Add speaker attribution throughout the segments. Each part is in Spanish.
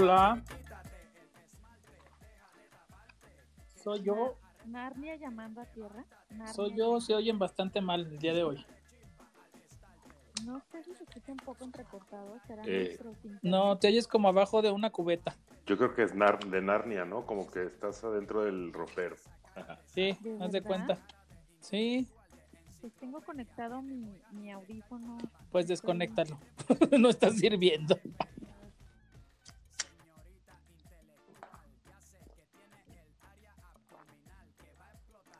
Speaker 1: Hola. Soy yo.
Speaker 2: Narnia llamando a tierra. Narnia.
Speaker 1: Soy yo. Se oyen bastante mal el día de hoy.
Speaker 2: No sé si se escucha un poco entrecortado. ¿Será
Speaker 3: Eh?
Speaker 1: No, te oyes como abajo de una cubeta.
Speaker 3: Yo creo que es Nar- de Narnia, ¿no? Como que estás adentro del ropero.
Speaker 1: Sí,
Speaker 2: ¿De
Speaker 1: haz de cuenta. Sí,
Speaker 2: Pues tengo conectado mi, mi audífono.
Speaker 1: pues desconéctalo. no estás sirviendo.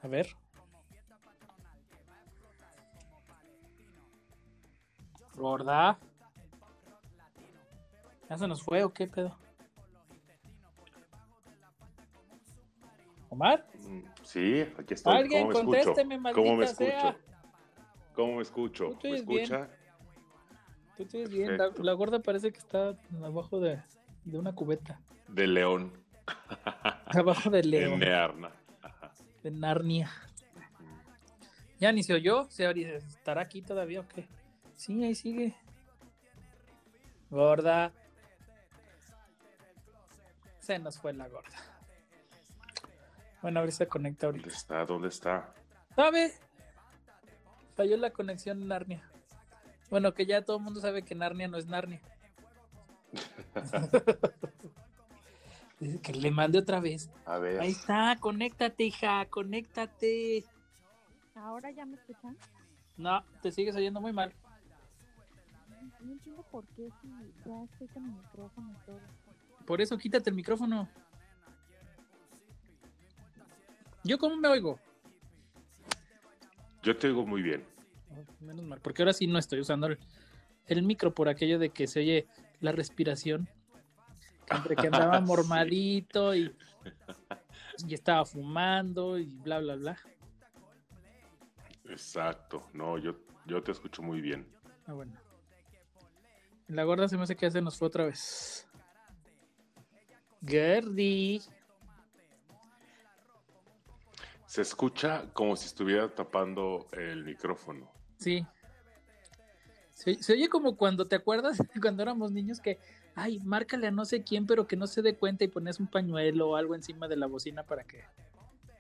Speaker 1: A ver. Gorda. ¿Ya se nos fue o qué pedo? Omar,
Speaker 3: Mm, Sí, aquí estoy.
Speaker 1: Alguien
Speaker 3: ¿Cómo me
Speaker 1: contésteme,
Speaker 3: ¿Cómo me
Speaker 1: maldita
Speaker 3: escucho?
Speaker 1: sea.
Speaker 3: ¿Cómo me escucho?
Speaker 1: Tú te
Speaker 3: ¿Me
Speaker 1: oyes bien.
Speaker 3: escucha?
Speaker 1: tú ves bien. La, la gorda parece que está abajo de, de una cubeta.
Speaker 3: De León.
Speaker 1: Abajo de
Speaker 3: En
Speaker 1: León,
Speaker 3: Nearna.
Speaker 1: De Narnia. Ya ni se oyó. ¿Se ¿Estará aquí todavía o qué? Sí, ahí sigue. Gorda. Se nos fue la gorda. Bueno, a ver si se conecta
Speaker 3: ¿Dónde
Speaker 1: ahorita.
Speaker 3: está? ¿Dónde está?
Speaker 1: ¿Sabe? Falló la conexión en Narnia. Bueno, que ya todo el mundo sabe que Narnia no es Narnia. Que le mande otra vez.
Speaker 3: A ver.
Speaker 1: Ahí está, conéctate, hija, conéctate.
Speaker 2: ¿Ahora ya me escuchan?
Speaker 1: No, te sigues oyendo muy mal.
Speaker 2: No entiendo por qué si ya estoy con el micrófono y todo.
Speaker 1: Por eso quítate el micrófono. ¿Yo cómo me oigo?
Speaker 3: Yo te oigo muy bien.
Speaker 1: Menos mal, porque ahora sí no estoy usando el, el micro por aquello de que se oye la respiración. Entre que andaba mormadito y, y estaba fumando y bla, bla, bla.
Speaker 3: Exacto. No, yo, yo te escucho muy bien.
Speaker 1: Ah, bueno. La gorda se me hace que ya se nos fue otra vez. Gerdi.
Speaker 3: Se escucha como si estuviera tapando el micrófono.
Speaker 1: Sí. Se, se oye como cuando te acuerdas cuando éramos niños que, ay, márcale a no sé quién, pero que no se dé cuenta y pones un pañuelo o algo encima de la bocina para que.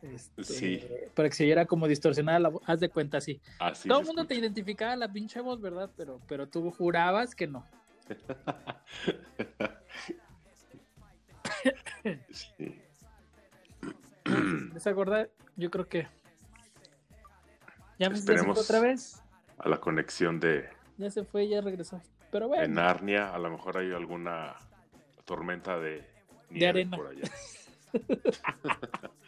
Speaker 1: este,
Speaker 3: Sí.
Speaker 1: Para que se oyera como distorsionada la voz. Haz de cuenta, sí.
Speaker 3: Así
Speaker 1: Todo el mundo te identificaba la pinche voz, ¿verdad? Pero, pero tú jurabas que no.
Speaker 3: Sí.
Speaker 1: Esa gorda, yo creo que. Ya, fue otra vez.
Speaker 3: A la conexión de,
Speaker 1: Ya se fue, ya regresó. Pero
Speaker 3: de
Speaker 1: bueno.
Speaker 3: Narnia, a lo mejor hay alguna tormenta de, nieve
Speaker 1: arena.
Speaker 3: por allá.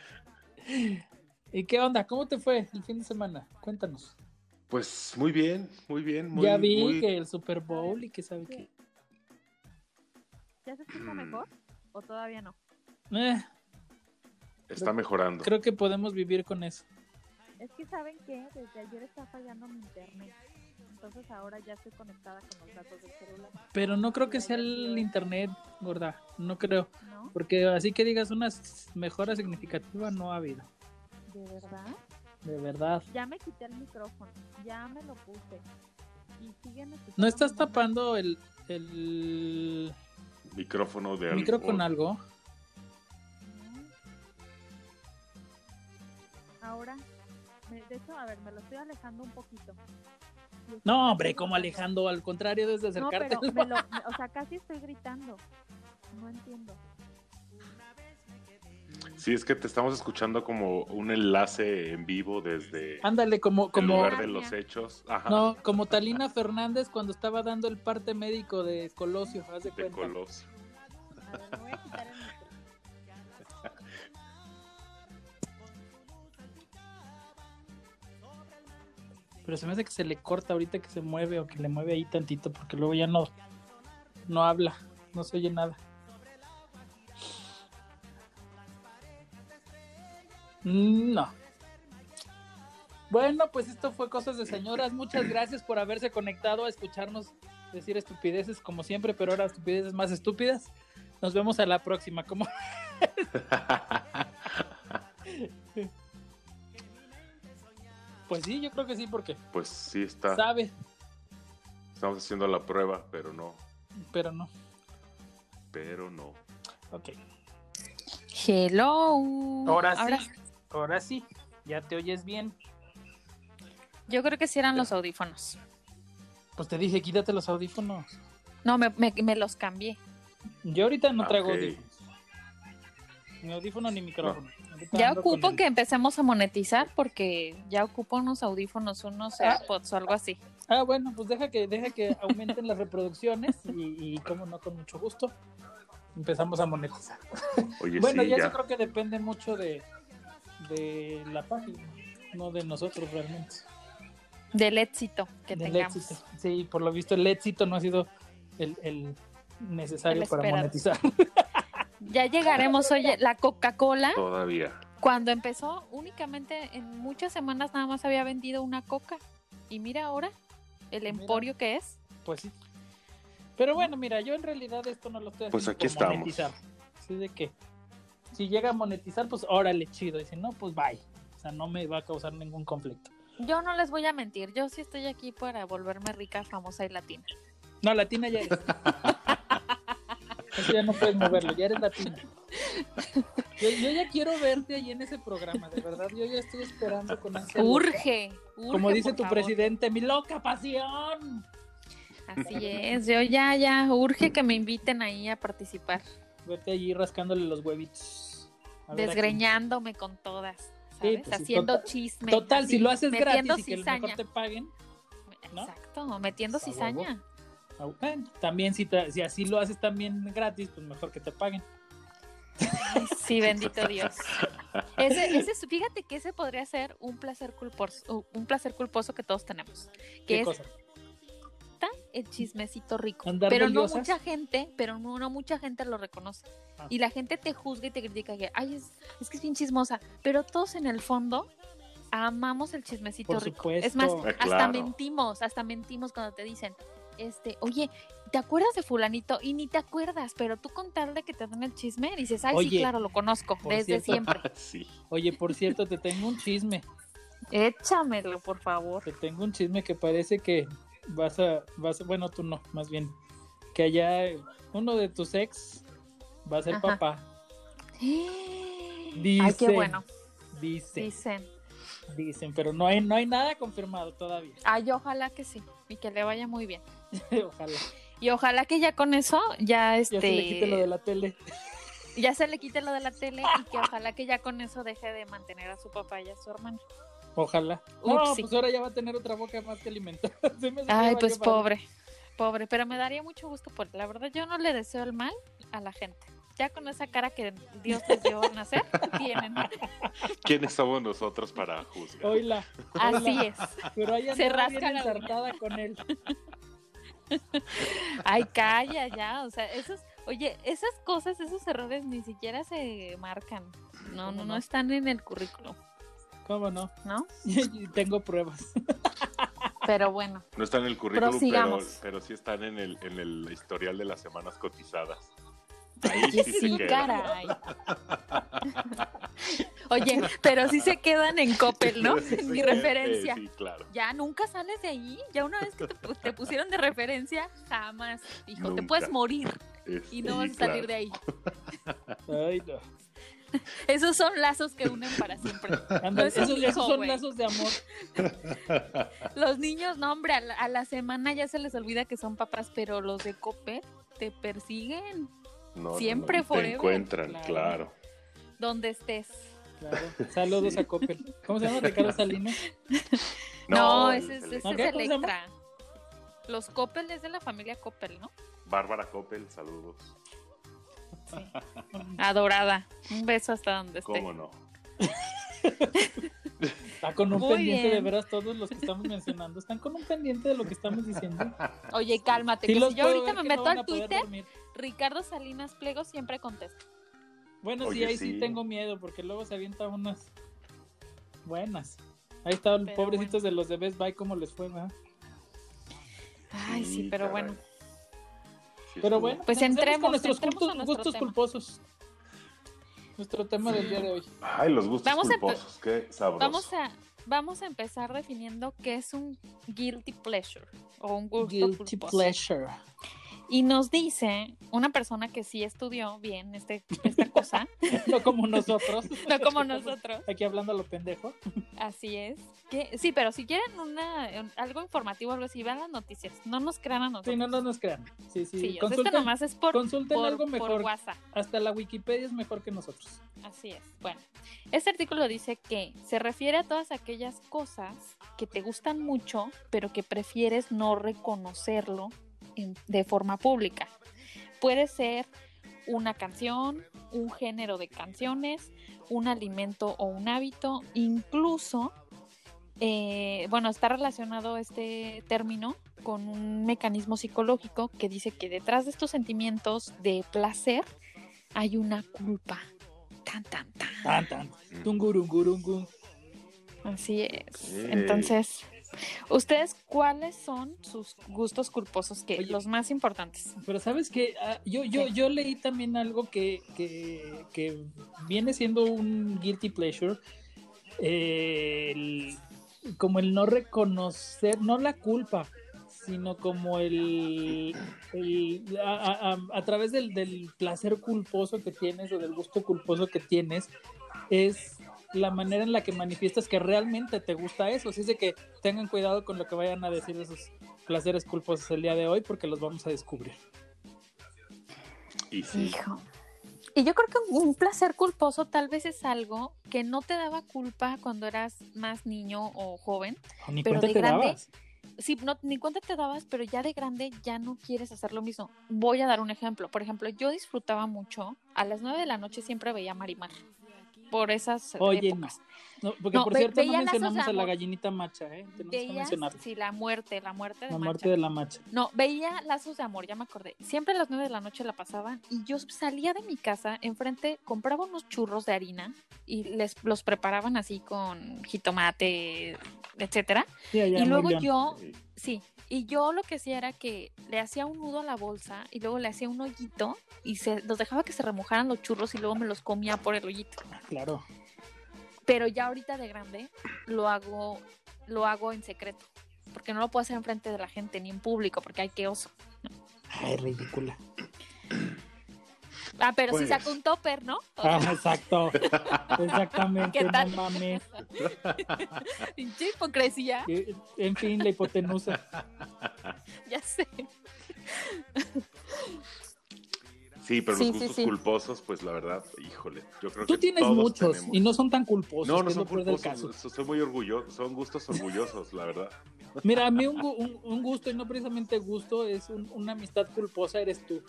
Speaker 1: ¿Y qué onda? ¿Cómo te fue el fin de semana? Cuéntanos.
Speaker 3: Pues muy bien, muy bien. Muy,
Speaker 1: ya vi
Speaker 3: muy-
Speaker 1: que el Super Bowl y que sabe qué.
Speaker 2: ¿Ya se escucha
Speaker 3: Mm.
Speaker 2: mejor? ¿O todavía no?
Speaker 1: Eh,
Speaker 3: está mejorando.
Speaker 1: creo que podemos vivir con eso.
Speaker 2: Es que saben que desde ayer está fallando mi internet. Entonces ahora ya estoy conectada con los datos del celular.
Speaker 1: Pero no creo que sea el internet, gorda. No creo.
Speaker 2: ¿No?
Speaker 1: Porque así que digas una mejora significativa no ha habido.
Speaker 2: ¿De verdad?
Speaker 1: De verdad.
Speaker 2: Ya me quité el micrófono. Ya me lo puse. Y siguen
Speaker 1: ¿No estás tapando el, el
Speaker 3: Micrófono de
Speaker 1: micro con
Speaker 3: algo.
Speaker 1: algo?
Speaker 2: Ahora, de hecho, a ver, me lo estoy alejando un poquito.
Speaker 1: No, hombre, como. Alejandro, al contrario, desde
Speaker 2: No,
Speaker 1: acercarte.
Speaker 2: pero me lo, o sea, casi estoy gritando. No entiendo.
Speaker 3: Sí, es que te estamos escuchando como un enlace en vivo desde
Speaker 1: Ándale, como,
Speaker 3: el
Speaker 1: como,
Speaker 3: lugar de los hechos. Ajá,
Speaker 1: no, como Talina Fernández cuando estaba dando el parte médico de Colosio, haz de
Speaker 3: de
Speaker 1: cuenta.
Speaker 3: Colosio.
Speaker 1: Pero se me hace que se le corta ahorita que se mueve o que le mueve ahí tantito porque luego ya no, no habla, no se oye nada. Mm, No. Bueno, pues esto fue Cosas de Señoras. Muchas gracias por haberse conectado a escucharnos decir estupideces como siempre, pero ahora estupideces más estúpidas. Nos vemos a la próxima. ¿Cómo? Pues sí, yo creo que sí, porque
Speaker 3: Pues sí está.
Speaker 1: sabe,
Speaker 3: Estamos haciendo la prueba, pero no.
Speaker 1: pero no.
Speaker 3: pero no.
Speaker 1: Ok.
Speaker 2: Hello.
Speaker 1: Ahora sí, ahora sí. Ya te oyes bien.
Speaker 2: Yo creo que sí eran los audífonos.
Speaker 1: Pues te dije, quítate los audífonos.
Speaker 2: No, me, me, me los cambié.
Speaker 1: Yo ahorita no
Speaker 3: Ah,
Speaker 1: traigo audífonos. Ni audífono ni micrófono.
Speaker 2: Ya ocupo
Speaker 1: el-
Speaker 2: que empecemos a monetizar porque ya ocupo unos audífonos, unos
Speaker 1: Ah.
Speaker 2: AirPods o algo así.
Speaker 1: Ah, bueno, pues deja que, deja que aumenten las reproducciones y, y como no, con mucho gusto, empezamos a monetizar.
Speaker 3: Oye,
Speaker 1: bueno,
Speaker 3: sí,
Speaker 1: ya
Speaker 3: ya.
Speaker 1: eso creo que depende mucho de, de la página, no de nosotros realmente.
Speaker 2: Del éxito que
Speaker 1: del
Speaker 2: tengamos.
Speaker 1: éxito. Sí, por lo visto el éxito no ha sido el, el necesario
Speaker 2: El
Speaker 1: para monetizar.
Speaker 2: Ya llegaremos, oye, la Coca-Cola,
Speaker 3: Todavía.
Speaker 2: cuando empezó, únicamente en muchas semanas nada más había vendido una Coca. Y mira ahora el
Speaker 1: Mira.
Speaker 2: emporio que es.
Speaker 1: Pues sí. Pero bueno, mira, yo en realidad esto no lo estoy haciendo
Speaker 3: Pues aquí
Speaker 1: por
Speaker 3: estamos.
Speaker 1: monetizar. Así de que si llega a monetizar, pues órale, chido. Y si no, pues bye. O sea, no me va a causar ningún conflicto.
Speaker 2: Yo no les voy a mentir, yo sí estoy aquí para volverme rica, famosa y latina.
Speaker 1: No, latina ya eres. Eso ya no puedes moverlo, ya eres latina. Yo, yo ya quiero verte ahí en ese programa, de verdad. Yo ya estoy esperando con ansia.
Speaker 2: Urge, urge.
Speaker 1: Como dice tu
Speaker 2: favor.
Speaker 1: presidente, mi loca pasión.
Speaker 2: Así es, yo ya, ya, urge que me inviten ahí a participar,
Speaker 1: Verte allí rascándole los huevitos. A
Speaker 2: desgreñándome con todas,
Speaker 1: Sí,
Speaker 2: ¿sabes?
Speaker 1: pues
Speaker 2: Haciendo
Speaker 1: total-
Speaker 2: chisme.
Speaker 1: Total,
Speaker 2: así,
Speaker 1: si lo haces gratis y que lo
Speaker 2: cizaña.
Speaker 1: mejor te paguen, ¿no?
Speaker 2: Exacto, metiendo
Speaker 1: Pues,
Speaker 2: cizaña.
Speaker 1: Bueno, también si, te- si así lo haces también gratis, pues mejor que te paguen.
Speaker 2: Ay, Sí, bendito Dios. Ese, ese, es- fíjate que ese podría ser un placer culposo, un placer culposo que todos tenemos, que
Speaker 1: ¿Qué
Speaker 2: es
Speaker 1: cosa?
Speaker 2: el chismecito rico.
Speaker 1: ¿Andar
Speaker 2: Pero no mucha gente, pero no, no mucha gente lo reconoce.
Speaker 1: Ah.
Speaker 2: Y la gente te juzga y te critica que, ay, es, es que es bien chismosa. Pero todos en el fondo amamos el chismecito
Speaker 1: Por
Speaker 2: rico.
Speaker 1: supuesto.
Speaker 2: Es más,
Speaker 3: Ah,
Speaker 2: hasta mentimos, hasta mentimos cuando te dicen, este, oye, ¿te acuerdas de fulanito? Y ni te acuerdas, pero tú contarle que te dan el chisme, dices, ay, sí, claro, lo conozco, desde
Speaker 1: cierto-
Speaker 2: siempre.
Speaker 3: sí.
Speaker 1: Oye, por cierto, te tengo un chisme.
Speaker 2: Échamelo, por favor.
Speaker 1: Te tengo un chisme que parece que vas a, vas a- bueno, tú no, más bien, que allá uno de tus ex va a ser
Speaker 2: Ajá.
Speaker 1: papá.
Speaker 2: Ay, qué
Speaker 1: Dicen.
Speaker 2: bueno.
Speaker 1: Dicen,
Speaker 2: Dicen.
Speaker 1: dicen, pero no hay, no hay nada confirmado todavía.
Speaker 2: Ay, ojalá que sí. Y que le vaya muy bien.
Speaker 1: Ojalá.
Speaker 2: Y ojalá que ya con eso, ya este.
Speaker 1: Ya se le quite lo de la tele.
Speaker 2: ya se le quite lo de la tele y que ojalá que ya con eso deje de mantener a su papá y a su hermano.
Speaker 1: Ojalá. No,
Speaker 2: Upsi.
Speaker 1: pues ahora ya va a tener otra boca más que alimentar.
Speaker 2: Ay, pues pobre, pobre, pero me daría mucho gusto por la verdad yo no le deseo el mal a la gente. Ya con esa cara que Dios les dio al nacer, tienen.
Speaker 3: ¿Quiénes somos nosotros para juzgar?
Speaker 1: Oíla.
Speaker 2: Así es.
Speaker 1: Pero ahí
Speaker 2: Se
Speaker 1: bien
Speaker 2: rasca la
Speaker 1: con él.
Speaker 2: Ay, calla ya, o sea, esos, oye, esas cosas, esos errores ni siquiera se marcan. No,
Speaker 1: ¿Cómo
Speaker 2: no, no
Speaker 1: no?
Speaker 2: están en el currículum,
Speaker 1: ¿Cómo no?
Speaker 2: ¿no?
Speaker 1: Tengo pruebas.
Speaker 2: Pero bueno,
Speaker 3: No están en el currículum, pero, pero sí están en el, en el historial de las semanas cotizadas. Ahí sí, se
Speaker 2: sí,
Speaker 3: queda.
Speaker 2: caray. Oye, pero sí se quedan en Coppel, ¿no?
Speaker 3: Sí,
Speaker 2: En mi referencia.
Speaker 3: sí, claro.
Speaker 2: Ya nunca sales de ahí. Ya una vez que te, pu- te pusieron de referencia, jamás. Hijo, te puedes morir
Speaker 3: Eh,
Speaker 2: y no
Speaker 3: sí,
Speaker 2: vas a salir
Speaker 3: claro.
Speaker 2: de ahí.
Speaker 1: Ay, no.
Speaker 2: Esos son lazos que unen para siempre. No es
Speaker 1: esos, son lazos de amor.
Speaker 2: Los niños, no, hombre, a la, a la semana ya se les olvida que son papás, pero los de Coppel te persiguen
Speaker 3: No, no,
Speaker 2: Siempre
Speaker 3: no,
Speaker 2: forever.
Speaker 3: Te encuentran,
Speaker 1: Claro.
Speaker 3: claro.
Speaker 2: donde estés.
Speaker 1: Claro. Saludos a Coppel. ¿Cómo se llama? Ricardo Salinas.
Speaker 2: No, ese es,
Speaker 3: el-
Speaker 2: ese
Speaker 1: ¿No
Speaker 2: es. Electra. Los Coppel es de la familia Coppel, ¿no?
Speaker 3: Bárbara Coppel, saludos.
Speaker 2: Adorada. Un beso hasta donde esté.
Speaker 3: ¿Cómo no?
Speaker 1: Está con un
Speaker 2: Muy
Speaker 1: pendiente de veras todos los que estamos mencionando. Están con un pendiente de lo que estamos diciendo.
Speaker 2: Oye, cálmate,
Speaker 1: Sí
Speaker 2: que si yo ahorita me
Speaker 1: no
Speaker 2: meto al
Speaker 1: poder
Speaker 2: Twitter,
Speaker 1: dormir.
Speaker 2: Ricardo Salinas Pliego siempre contesta.
Speaker 1: Bueno, sí, ahí sí.
Speaker 3: sí.
Speaker 1: tengo miedo porque luego se avienta unas buenas. Ahí estaban
Speaker 2: Pero
Speaker 1: pobrecitos de los de Best Buy, ¿cómo les fue, verdad?
Speaker 2: Ay, sí, pero
Speaker 3: caray.
Speaker 2: bueno.
Speaker 3: Sí,
Speaker 1: Pero bueno,
Speaker 2: Pues entremos,
Speaker 1: con nuestros
Speaker 2: entremos a
Speaker 1: gustos,
Speaker 2: nuestro
Speaker 1: gustos
Speaker 2: tema.
Speaker 1: culposos. Nuestro tema del día de hoy.
Speaker 3: Ay, los gustos
Speaker 2: Vamos
Speaker 3: culposos, qué sabroso.
Speaker 2: Vamos a, vamos a empezar definiendo qué es un guilty pleasure o un gusto
Speaker 1: Guilty
Speaker 2: culposo.
Speaker 1: pleasure.
Speaker 2: Y nos dice una persona que sí estudió bien este, esta cosa,
Speaker 1: No como nosotros.
Speaker 2: no como nosotros,
Speaker 1: Aquí hablando a lo pendejo.
Speaker 2: así es. Que, sí, pero si quieren una, algo informativo algo así, vean las noticias, no nos crean a nosotros.
Speaker 1: Sí, no, no nos crean. Sí, sí.
Speaker 2: Sí, este
Speaker 1: consulten,
Speaker 2: nomás es por,
Speaker 1: consulten
Speaker 2: por,
Speaker 1: algo
Speaker 2: por
Speaker 1: mejor.
Speaker 2: WhatsApp.
Speaker 1: Hasta la Wikipedia es mejor que nosotros.
Speaker 2: Así es. Bueno, este artículo dice que se refiere a todas aquellas cosas que te gustan mucho, pero que prefieres no reconocerlo en- de forma pública. Puede ser una canción, un género de canciones, un alimento o un hábito, incluso, eh, bueno, está relacionado este término con un mecanismo psicológico que dice que detrás de estos sentimientos de placer hay una culpa. Tan, tan, tan.
Speaker 1: Tan, tan.
Speaker 2: Así es. Entonces, ¿ustedes cuáles son sus gustos culposos? Que
Speaker 1: Oye.
Speaker 2: los más importantes.
Speaker 1: Pero sabes que yo, yo,
Speaker 2: Sí.
Speaker 1: yo leí también algo que, que, que viene siendo un guilty pleasure. eh, el- como el no reconocer, no la culpa, sino como el, el- a, a- a- a través del, del placer culposo que tienes o del gusto culposo que tienes, es la manera en la que manifiestas que realmente te gusta eso. Así es de que tengan cuidado con lo que vayan a decir esos placeres culposos el día de hoy porque los vamos a descubrir.
Speaker 3: Y sí,
Speaker 2: Hijo. Y yo creo que un placer culposo tal vez es algo que no te daba culpa cuando eras más niño o joven.
Speaker 1: O ni
Speaker 2: Pero de
Speaker 1: te
Speaker 2: grande,
Speaker 1: dabas.
Speaker 2: Sí, no, ni cuenta te dabas, pero ya de grande ya no quieres hacer lo mismo. Voy a dar un ejemplo. Por ejemplo, yo disfrutaba mucho, a las 9 de la noche siempre veía Marimar. Por esas
Speaker 1: Oye,
Speaker 2: épocas.
Speaker 1: No, porque
Speaker 2: No,
Speaker 1: por
Speaker 2: ve-
Speaker 1: cierto no mencionamos a la gallinita macha, ¿eh? Tenemos que
Speaker 2: Veía,
Speaker 1: mencionar
Speaker 2: sí, la muerte, la muerte de
Speaker 1: la
Speaker 2: Macha.
Speaker 1: muerte de la macha.
Speaker 2: No, veía Lazos de Amor, ya me acordé. Siempre a las 9 de la noche la pasaban y yo salía de mi casa, enfrente, compraba unos churros de harina y les los preparaban así con jitomate, etcétera.
Speaker 1: Sí,
Speaker 2: Y luego yo,
Speaker 3: sí.
Speaker 2: sí, y yo lo que hacía era que le hacía un nudo a la bolsa y luego le hacía un hoyito y se los dejaba que se remojaran los churros y luego me los comía por el hoyito.
Speaker 1: Claro.
Speaker 2: Pero ya ahorita de grande lo hago, lo hago en secreto. Porque no lo puedo hacer enfrente de la gente ni en público, porque hay que oso.
Speaker 1: Ay, ridícula.
Speaker 2: Ah, pero si
Speaker 3: Pues.
Speaker 2: saco un topper, ¿no?
Speaker 1: Ah, exacto. Exactamente,
Speaker 2: ¿Qué
Speaker 1: no
Speaker 2: tal?
Speaker 1: mames.
Speaker 2: pinche hipocresía,
Speaker 1: En fin, la hipotenusa.
Speaker 2: ya sé.
Speaker 3: Sí, pero
Speaker 2: Sí,
Speaker 3: los gustos
Speaker 2: sí.
Speaker 3: culposos, pues la verdad, híjole, yo creo
Speaker 1: Tú
Speaker 3: que
Speaker 1: tienes
Speaker 3: todos
Speaker 1: muchos
Speaker 3: tenemos.
Speaker 1: y no son tan culposos.
Speaker 3: No, no son culposos,
Speaker 1: caso.
Speaker 3: soy muy orgulloso, son gustos orgullosos, la verdad.
Speaker 1: Mira, a mí un, un- un gusto, y no precisamente gusto, es un- una amistad culposa, eres tú.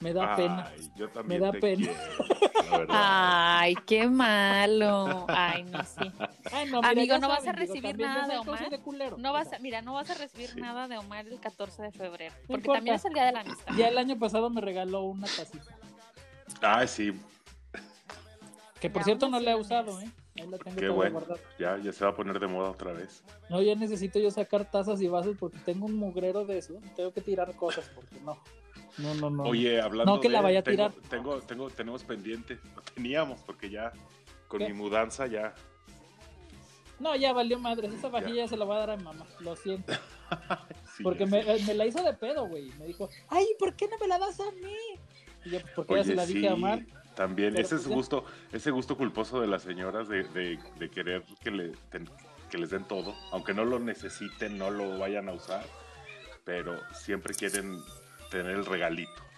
Speaker 1: Me da pena.
Speaker 3: Yo también
Speaker 1: da
Speaker 3: te
Speaker 1: pena.
Speaker 3: quiero.
Speaker 2: Ay, qué malo. Ay, no, sí.
Speaker 1: Ay, no,
Speaker 2: Amigo,
Speaker 1: ya
Speaker 2: no vas a
Speaker 1: digo,
Speaker 2: recibir nada de Omar.
Speaker 1: de culero.
Speaker 2: No vas a, mira, no vas a recibir
Speaker 3: Sí.
Speaker 2: nada de Omar el 14 de febrero. Porque también es el día de la amistad.
Speaker 1: Ya el año pasado me regaló una tacita.
Speaker 3: Ay, sí,
Speaker 1: Que por
Speaker 2: Ya,
Speaker 1: cierto no la he usado, ¿eh? Ahí la tengo
Speaker 3: qué bueno.
Speaker 1: guardada.
Speaker 3: Ya, ya se va a poner de moda otra vez.
Speaker 1: No, ya necesito yo sacar tazas y vasos porque tengo un mugrero de eso. Tengo que tirar cosas porque no. No, no, no.
Speaker 3: Oye, hablando
Speaker 1: No, que
Speaker 3: de,
Speaker 1: la vaya a
Speaker 3: tengo,
Speaker 1: tirar.
Speaker 3: Tengo, tengo, tenemos pendiente, lo teníamos, porque ya con
Speaker 1: ¿Qué?
Speaker 3: mi mudanza ya.
Speaker 1: No, ya valió madres. Esa vajilla se la voy a dar a mi mamá. Lo siento.
Speaker 3: sí,
Speaker 1: Porque
Speaker 3: ya
Speaker 1: me, la hizo de pedo, güey. Me dijo, ay, ¿por qué no me la das a mí? Y yo, porque ya
Speaker 3: Oye,
Speaker 1: se la dije
Speaker 3: sí,
Speaker 1: a Omar.
Speaker 3: También,
Speaker 1: Pero
Speaker 3: ese es
Speaker 1: pues ya.
Speaker 3: gusto, ese gusto culposo de las señoras de, de- de querer que, le, ten- que les den todo, aunque no lo necesiten, no lo vayan a usar, pero siempre quieren tener el regalito.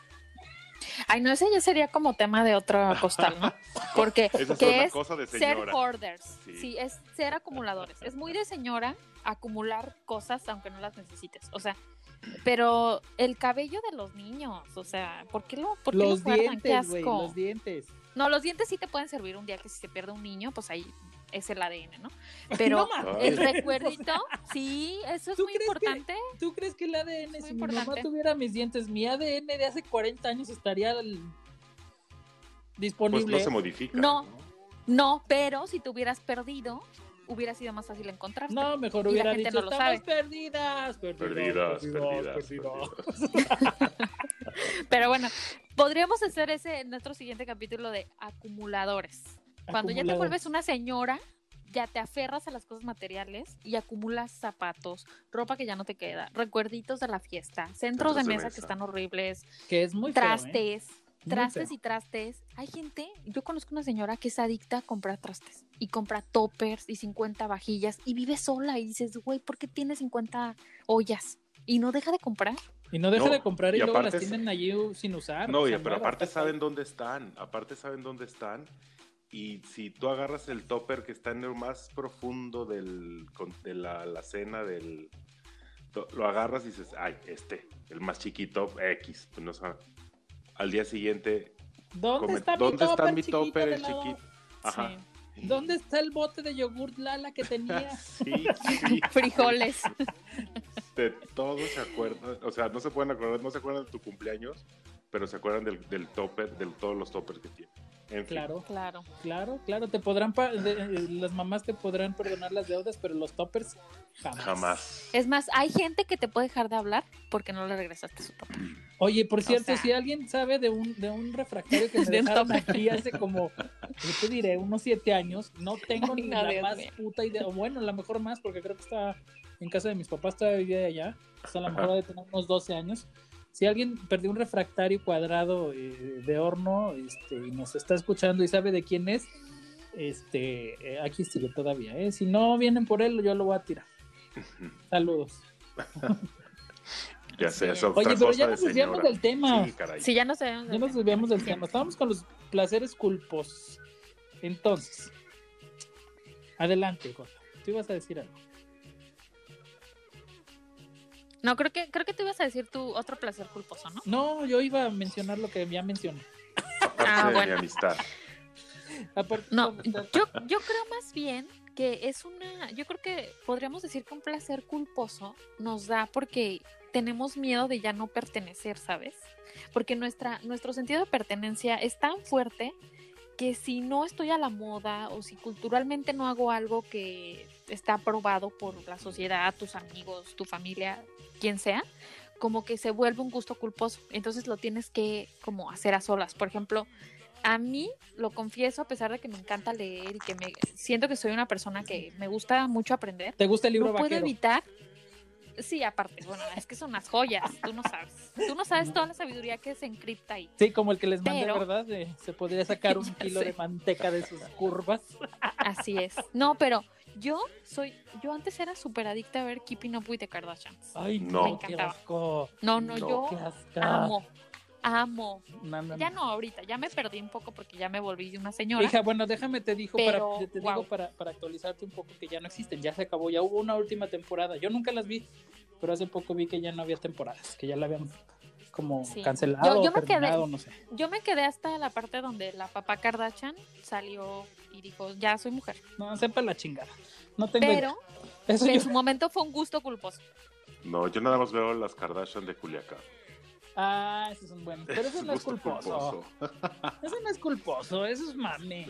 Speaker 2: Ay, no, ese ya sería como tema de otro costal, ¿no? Porque
Speaker 3: Esa es
Speaker 2: que
Speaker 3: otra
Speaker 2: es
Speaker 3: cosa de
Speaker 2: ser hoarders.
Speaker 3: Sí.
Speaker 2: Sí. es ser acumuladores. Es muy de señora acumular cosas aunque no las necesites. O sea, pero el cabello de los niños, o sea, ¿por qué lo, por qué
Speaker 1: Los
Speaker 2: lo guardan? Qué
Speaker 1: dientes,
Speaker 2: asco.
Speaker 1: Los dientes.
Speaker 2: No, los dientes sí te pueden servir un día que si se pierde un niño, pues ahí es el ADN, ¿no? Pero
Speaker 1: No
Speaker 2: el recuerdito, sí, eso es
Speaker 1: ¿Tú
Speaker 2: muy
Speaker 1: que-
Speaker 2: importante.
Speaker 1: ¿Tú crees que el ADN,
Speaker 2: Muy
Speaker 1: si mi mamá tuviera mis dientes, mi ADN de hace 40 años estaría al-
Speaker 3: Pues
Speaker 1: disponible?
Speaker 3: no se modifica.
Speaker 2: No. No, pero si te hubieras perdido, hubiera sido más fácil encontrarte.
Speaker 1: No, mejor
Speaker 2: Y la
Speaker 1: hubiera
Speaker 2: gente
Speaker 1: dicho,
Speaker 2: no lo
Speaker 1: estamos
Speaker 2: sabe".
Speaker 1: perdidas,
Speaker 3: Perdidas,
Speaker 1: perdidas,
Speaker 3: perdidas,
Speaker 1: perdidas".
Speaker 3: perdidas.
Speaker 2: Pero bueno, podríamos hacer ese en nuestro siguiente capítulo de acumuladores. Cuando ya te vuelves una señora ya te aferras a las cosas materiales y acumulas zapatos, ropa que ya no te queda, recuerditos de la fiesta, centros de mesa, que están horribles,
Speaker 1: Que es muy feo, ¿eh?
Speaker 2: trastes,
Speaker 1: Muy
Speaker 2: trastes
Speaker 1: feo.
Speaker 2: y trastes. Hay gente, yo conozco una señora que es adicta a comprar trastes y compra toppers y 50 vajillas y vive sola y dices, güey, ¿por qué tiene 50 ollas? Y no deja de comprar.
Speaker 1: Y no deja
Speaker 3: No,
Speaker 1: de comprar y,
Speaker 3: y
Speaker 1: luego las tienen allí sin usar.
Speaker 3: No,
Speaker 1: o
Speaker 3: y-
Speaker 1: sea,
Speaker 3: pero aparte saben dónde están, aparte saben dónde están. Y si tú agarras el topper que está en lo más profundo del, de la, la cena del... Lo, lo agarras y dices, ay, este, el más chiquito, X. Pues no sé. Al día siguiente,
Speaker 1: ¿Dónde
Speaker 3: come-
Speaker 1: está
Speaker 3: ¿dónde
Speaker 1: mi
Speaker 3: está
Speaker 1: topper,
Speaker 3: mi el chiquito? Ajá.
Speaker 2: Sí.
Speaker 1: ¿Dónde está el bote de yogurt Lala que tenía?
Speaker 3: Sí, sí.
Speaker 2: Frijoles.
Speaker 3: De todos se acuerdan, o sea, no se pueden acordar, no se acuerdan de tu cumpleaños, pero se acuerdan del, del topper, de todos los toppers que tiene. En fin.
Speaker 1: Claro,
Speaker 2: Claro.
Speaker 1: claro, claro. Te podrán pa- de- eh, las mamás te podrán perdonar las deudas, pero los toppers jamás.
Speaker 3: Jamás.
Speaker 2: Es más, hay gente que te puede dejar de hablar porque no le regresaste su topper.
Speaker 1: Oye, por cierto,
Speaker 2: sea-
Speaker 1: si alguien sabe de un, de un refractario que me dejaron aquí hace como, yo te diré, unos siete años, no tengo
Speaker 2: Ay,
Speaker 1: ni
Speaker 2: no,
Speaker 1: la
Speaker 2: Dios
Speaker 1: más puta idea, o bueno, a lo mejor más, porque creo que está en casa de mis papás, todavía vivía allá, o sea, a lo mejor de tener unos 12 años. Si alguien perdió un refractario cuadrado eh, de horno este, y nos está escuchando y sabe de quién es, este, eh, aquí sigue todavía. ¿eh? Si no vienen por él, yo lo voy a tirar. Saludos.
Speaker 3: Ya sé,
Speaker 2: Sí.
Speaker 1: Oye, pero ya nos desviamos del tema.
Speaker 3: Sí, caray.
Speaker 2: Sí, ya no sabemos.
Speaker 1: Ya nos desviamos del tema. Estábamos con los placeres culposos. Entonces, adelante, Gordo. Tú ibas a decir algo.
Speaker 2: No, creo que, creo que te ibas a decir tu otro placer culposo, ¿no?
Speaker 1: No, yo iba a mencionar lo que ya mencioné.
Speaker 3: Aparte
Speaker 2: Ah,
Speaker 3: de
Speaker 2: bueno.
Speaker 3: mi amistad.
Speaker 1: Aparte,
Speaker 2: No, yo, yo creo más bien que es una, yo creo que podríamos decir que un placer culposo nos da porque tenemos miedo de ya no pertenecer, ¿sabes? Porque nuestra, nuestro sentido de pertenencia es tan fuerte que si no estoy a la moda o si culturalmente no hago algo que está aprobado por la sociedad, tus amigos, tu familia, quien sea, como que se vuelve un gusto culposo. Entonces lo tienes que como hacer a solas. Por ejemplo, a mí, lo confieso, a pesar de que me encanta leer y que me siento que soy una persona que me gusta mucho aprender,
Speaker 1: ¿Te gusta el libro
Speaker 2: no puedo
Speaker 1: vaquero?
Speaker 2: evitar. Sí, aparte, bueno, es que son unas joyas, tú no sabes. Tú no sabes toda la sabiduría que se encripta ahí.
Speaker 1: Sí, como el que les mandé,
Speaker 2: Pero-
Speaker 1: ¿verdad? Se podría sacar un kilo
Speaker 2: sé.
Speaker 1: de manteca de sus curvas.
Speaker 2: Así es. No, pero yo soy, yo antes era súper adicta a ver Keeping Up with the Kardashians.
Speaker 1: Ay,
Speaker 3: No.
Speaker 2: Me
Speaker 1: qué
Speaker 2: encantaba.
Speaker 1: asco.
Speaker 2: No, no,
Speaker 3: No.
Speaker 2: yo
Speaker 1: Qué asco.
Speaker 2: amo, amo.
Speaker 1: No, no,
Speaker 2: Ya
Speaker 1: no.
Speaker 2: no ahorita, ya me perdí un poco porque ya me volví una señora.
Speaker 1: Hija, bueno, déjame te digo,
Speaker 2: Pero,
Speaker 1: para, te, te
Speaker 2: wow.
Speaker 1: digo para, para actualizarte un poco que ya no existen, ya se acabó, ya hubo una última temporada. Yo nunca las vi, pero hace poco vi que ya no había temporadas, que ya la habían como
Speaker 2: Sí.
Speaker 1: cancelado,
Speaker 2: Yo- yo
Speaker 1: o
Speaker 2: me quedé-
Speaker 1: terminado, no sé.
Speaker 2: Yo me quedé hasta la parte donde la papá Kardashian salió y dijo, ya soy mujer.
Speaker 1: No, sepa la chingada. No tengo.
Speaker 2: Pero
Speaker 1: Eso
Speaker 2: en
Speaker 1: yo-
Speaker 2: su momento fue un gusto culposo.
Speaker 3: No, yo nada más veo las Kardashian de Culiacán.
Speaker 1: Ah, eso es un buen. Pero eso no es culposo. Eso no es culposo, eso es mame.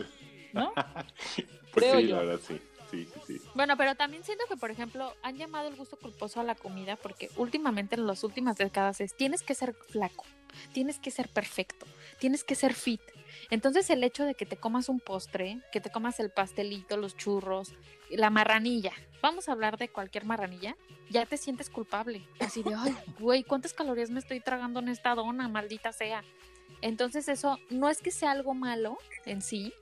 Speaker 1: ¿No?
Speaker 3: Pues
Speaker 1: Creo
Speaker 3: sí,
Speaker 1: yo.
Speaker 3: la verdad, sí. Sí, sí.
Speaker 2: Bueno, pero también siento que, por ejemplo, han llamado el gusto culposo a la comida porque últimamente en las últimas décadas es tienes que ser flaco, tienes que ser perfecto, tienes que ser fit. Entonces el hecho de que te comas un postre, que te comas el pastelito, los churros, la marranilla, vamos a hablar de cualquier marranilla, ya te sientes culpable. Así de, ay, güey, ¿cuántas calorías me estoy tragando en esta dona, maldita sea? Entonces eso no es que sea algo malo en sí,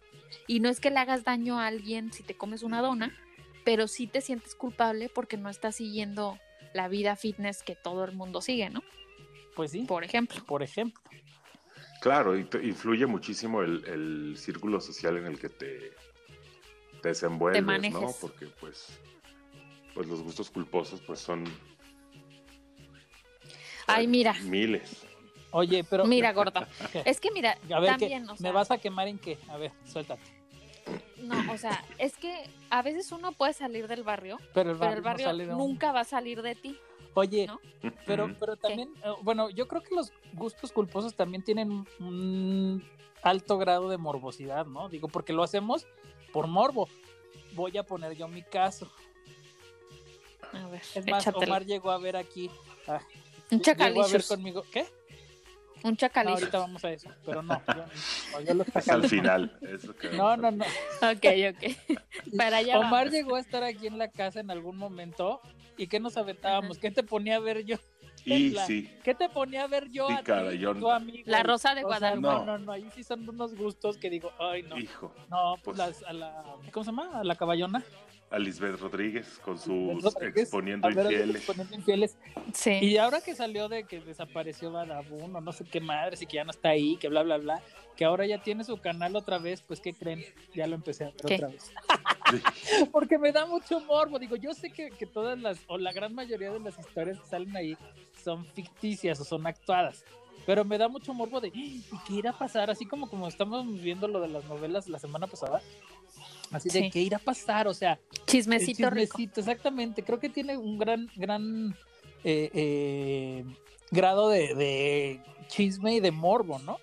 Speaker 2: y no es que le hagas daño a alguien si te comes una dona, pero sí te sientes culpable porque no estás siguiendo la vida fitness que todo el mundo sigue, ¿no?
Speaker 1: Pues sí,
Speaker 2: Por ejemplo.
Speaker 1: por ejemplo.
Speaker 3: Claro, y te- influye muchísimo el, el círculo social en el que te, te desenvuelves,
Speaker 2: Te manejes.
Speaker 3: ¿no? Porque pues, pues los gustos culposos pues son
Speaker 2: Ay, mira,
Speaker 3: miles.
Speaker 1: Oye, pero.
Speaker 2: mira, gordo.
Speaker 1: ¿Qué?
Speaker 2: Es que mira,
Speaker 1: A ver, ¿qué?
Speaker 2: también, o
Speaker 1: ¿me vas a quemar en qué? A ver, suéltate.
Speaker 2: no, o sea, es que a veces uno puede salir del barrio,
Speaker 1: Pero el
Speaker 2: pero
Speaker 1: barrio, no
Speaker 2: nunca va a salir de ti.
Speaker 1: Oye,
Speaker 2: ¿no?
Speaker 1: pero, pero también, eh, bueno, yo creo que los gustos culposos también tienen un alto grado de morbosidad, ¿no? Digo, porque lo hacemos por morbo. Voy a poner yo mi caso.
Speaker 2: A ver,
Speaker 1: Es más,
Speaker 2: échatelo.
Speaker 1: Omar llegó a ver aquí. ah,
Speaker 2: Un
Speaker 1: llegó a ver conmigo. ¿Qué?
Speaker 2: Un
Speaker 1: No,
Speaker 2: chacalito.
Speaker 1: ahorita vamos a eso, pero no. yo- no, yo los
Speaker 3: Es al final. eso que
Speaker 1: No, no, no.
Speaker 2: Ok, ok. Para allá
Speaker 1: Omar
Speaker 2: vamos.
Speaker 1: llegó a estar aquí en la casa en algún momento y ¿qué nos aventábamos? ¿Qué te ponía a ver yo?
Speaker 3: Y
Speaker 1: la-
Speaker 3: sí,
Speaker 1: ¿Qué te ponía a ver yo
Speaker 3: Sí,
Speaker 1: a ti,
Speaker 3: caray, yo-
Speaker 1: tu amigo?
Speaker 2: La Rosa de
Speaker 1: O sea,
Speaker 2: Guadalupe.
Speaker 1: no,
Speaker 3: No.
Speaker 1: no, no, ahí sí son unos gustos que digo, ay, no.
Speaker 3: hijo.
Speaker 1: No, pues,
Speaker 3: Pues-
Speaker 1: las, a la, ¿cómo se llama? A la caballona.
Speaker 3: A Lisbeth Rodríguez con sus
Speaker 1: Rodríguez,
Speaker 3: exponiendo infieles.
Speaker 1: exponiendo infieles.
Speaker 2: Sí.
Speaker 1: Y ahora que salió de que desapareció Badabun o no sé qué madres y que ya no está ahí, que bla, bla, bla, que ahora ya tiene su canal otra vez, pues ¿qué creen? Ya lo empecé a ver
Speaker 2: ¿Qué?
Speaker 1: otra vez. Porque me da mucho morbo. Digo, yo sé que, que todas las, o la gran mayoría de las historias que salen ahí son ficticias o son actuadas. Pero me da mucho morbo de, ¿y qué irá a pasar? Así como como estamos viendo lo de las novelas la semana pasada. Así de. ¿qué irá a pasar? O sea, el
Speaker 2: Chismecito rico.
Speaker 1: chismecito, exactamente. Creo que tiene un gran, gran eh, eh, grado de, de chisme y de morbo, ¿no?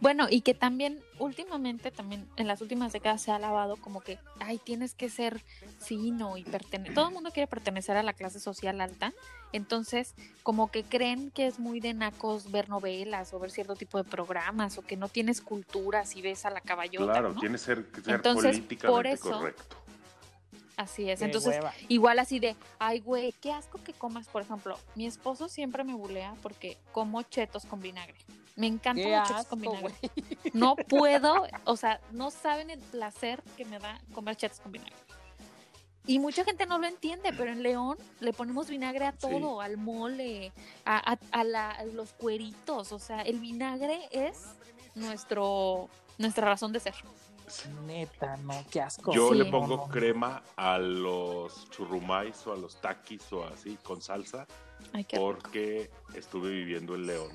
Speaker 2: Bueno, y que también últimamente, también en las últimas décadas se ha alabado como que, ay, tienes que ser fino y pertenecer. Todo el mundo quiere pertenecer a la clase social alta. Entonces, como que creen que es muy de nacos ver novelas o ver cierto tipo de programas o que no tienes cultura si ves a la caballota.
Speaker 3: Claro,
Speaker 2: ¿no?
Speaker 3: tiene ser, que ser
Speaker 2: Entonces,
Speaker 3: políticamente
Speaker 2: por eso-
Speaker 3: correcto.
Speaker 2: Así es. Entonces,
Speaker 1: hueva.
Speaker 2: Igual así de, ay, güey, qué asco que comas. Por ejemplo, mi esposo siempre me bulea porque como chetos con vinagre. Me encantan
Speaker 1: Qué
Speaker 2: los chetos con vinagre. No puedo, o sea, no saben el placer que me da comer chetos con vinagre. Y mucha gente no lo entiende, pero en León le ponemos vinagre a todo, al mole, a, a- a la- a los cueritos. O sea, el vinagre es nuestro, nuestra razón de ser.
Speaker 1: Neta, no, qué asco.
Speaker 3: Yo
Speaker 2: Sí.
Speaker 3: le pongo
Speaker 1: no, no.
Speaker 3: crema a los churrumais o a los taquis o así con salsa
Speaker 2: Ay, qué rico.
Speaker 3: porque estuve viviendo en León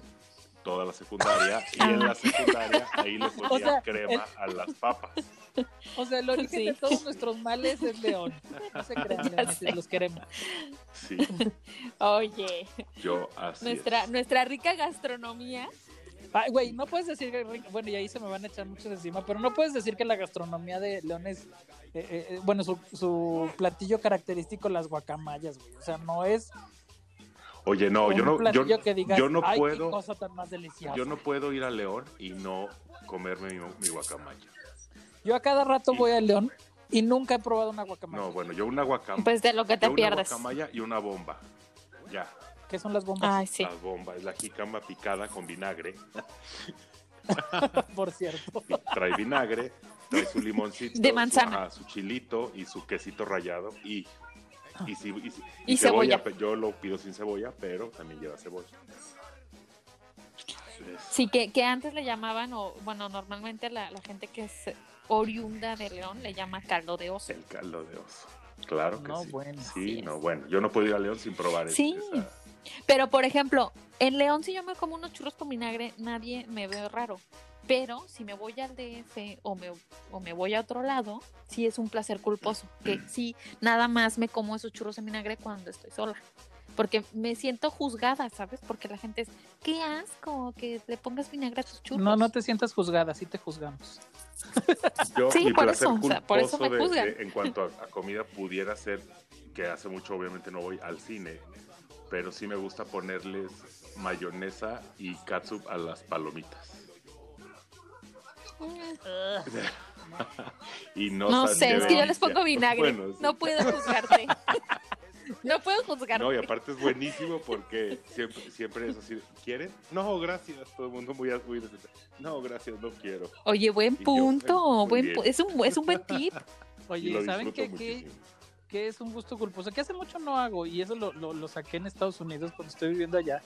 Speaker 3: toda la secundaria y en la secundaria ahí le ponía
Speaker 1: O sea,
Speaker 3: crema a las papas.
Speaker 1: O sea, el origen
Speaker 2: Sí.
Speaker 1: de todos nuestros males es León. No se crean, los queremos.
Speaker 3: Sí,
Speaker 2: Oye,
Speaker 3: yo así
Speaker 2: nuestra,
Speaker 3: es.
Speaker 2: nuestra rica gastronomía.
Speaker 1: Ay, güey, no puedes decir, que- bueno, y ahí se me van a echar muchos encima, pero no puedes decir que la gastronomía de León es, eh, eh, eh, bueno, su, su platillo característico, las guacamayas, güey. O sea, no es
Speaker 3: Oye, no,
Speaker 1: un
Speaker 3: yo no, yo,
Speaker 1: digas,
Speaker 3: yo no puedo,
Speaker 1: cosa tan más deliciosa.
Speaker 3: yo no puedo ir a León y no comerme mi, mi guacamaya.
Speaker 1: Yo a cada rato
Speaker 3: Sí.
Speaker 1: voy a León y nunca he probado una guacamaya.
Speaker 3: No, bueno, yo una guacamaya,
Speaker 2: Pues de lo que te
Speaker 3: una
Speaker 2: pierdes.
Speaker 3: guacamaya y una bomba. Ya,
Speaker 1: ¿Qué son las bombas?
Speaker 2: Ay, sí.
Speaker 3: la bomba es la jícama picada con vinagre.
Speaker 1: Por cierto.
Speaker 3: Trae vinagre, trae su limoncito,
Speaker 2: De
Speaker 3: su-
Speaker 2: manzana.
Speaker 3: ajá, su, chilito y su quesito rallado y y, si- y si-
Speaker 2: Y
Speaker 3: y
Speaker 2: cebolla.
Speaker 3: Yo lo pido sin cebolla, pero también lleva cebolla.
Speaker 2: Sí, que, que antes le llamaban, o bueno, normalmente la, la gente que es oriunda de León le llama caldo de oso.
Speaker 3: El caldo de oso. Claro que
Speaker 1: No,
Speaker 3: sí.
Speaker 1: bueno.
Speaker 3: Sí, no, bueno. Yo no puedo ir a León sin probar
Speaker 2: Sí.
Speaker 3: esa-
Speaker 2: Pero, por ejemplo, en León si yo me como unos churros con vinagre, nadie me ve raro. Pero si me voy al DF o me, o me voy a otro lado, sí es un placer culposo. Que sí, nada más me como esos churros en vinagre cuando estoy sola. Porque me siento juzgada, ¿sabes? Porque la gente es, qué asco que le pongas vinagre a tus churros.
Speaker 1: No, no te sientas juzgada, sí te juzgamos.
Speaker 3: Yo,
Speaker 2: Sí,
Speaker 3: mi
Speaker 2: por
Speaker 3: placer
Speaker 2: eso, o sea, por eso me
Speaker 3: de-
Speaker 2: juzgan.
Speaker 3: de- en cuanto a, a comida pudiera ser que hace mucho obviamente no voy al cine, pero sí me gusta ponerles mayonesa y catsup a las palomitas. y no,
Speaker 2: No sé, es que yo les pongo vinagre.
Speaker 3: Bueno, sí.
Speaker 2: No puedo juzgarte. no puedo juzgarte.
Speaker 3: No, y aparte es buenísimo porque siempre, siempre es así, ¿quieren? No, gracias. Todo el mundo muy, muy. No, gracias, no quiero.
Speaker 2: Oye, buen
Speaker 3: Y yo,
Speaker 2: punto.
Speaker 3: muy
Speaker 2: buen es, un, es un buen tip.
Speaker 1: Oye, ¿saben qué, qué es un gusto culposo? Que hace mucho no hago, y eso lo, lo, lo saqué en Estados Unidos cuando estoy viviendo allá.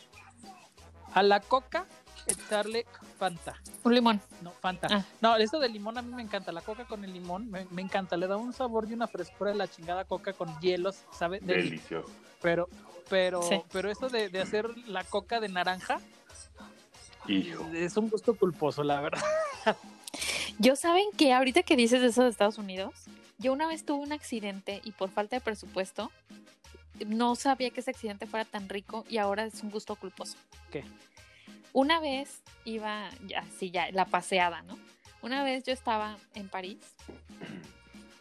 Speaker 1: A la coca, echarle Fanta.
Speaker 2: Un limón.
Speaker 1: No, Fanta.
Speaker 2: Ah.
Speaker 1: No, esto de limón a mí me encanta. La coca con el limón me, me encanta. Le da un sabor y una frescura de la chingada coca con hielos, ¿sabe? Deli.
Speaker 3: Delicioso.
Speaker 1: Pero, pero,
Speaker 2: Sí.
Speaker 1: pero eso de, de hacer la coca de naranja
Speaker 3: Hijo.
Speaker 1: es un gusto culposo, la verdad.
Speaker 2: Yo saben que ahorita que dices eso de Estados Unidos, yo una vez tuve un accidente y por falta de presupuesto no sabía que ese accidente fuera tan rico y ahora es un gusto culposo.
Speaker 1: ¿Qué?
Speaker 2: Una vez iba, ya, sí, ya, la paseada, ¿no? Una vez yo estaba en París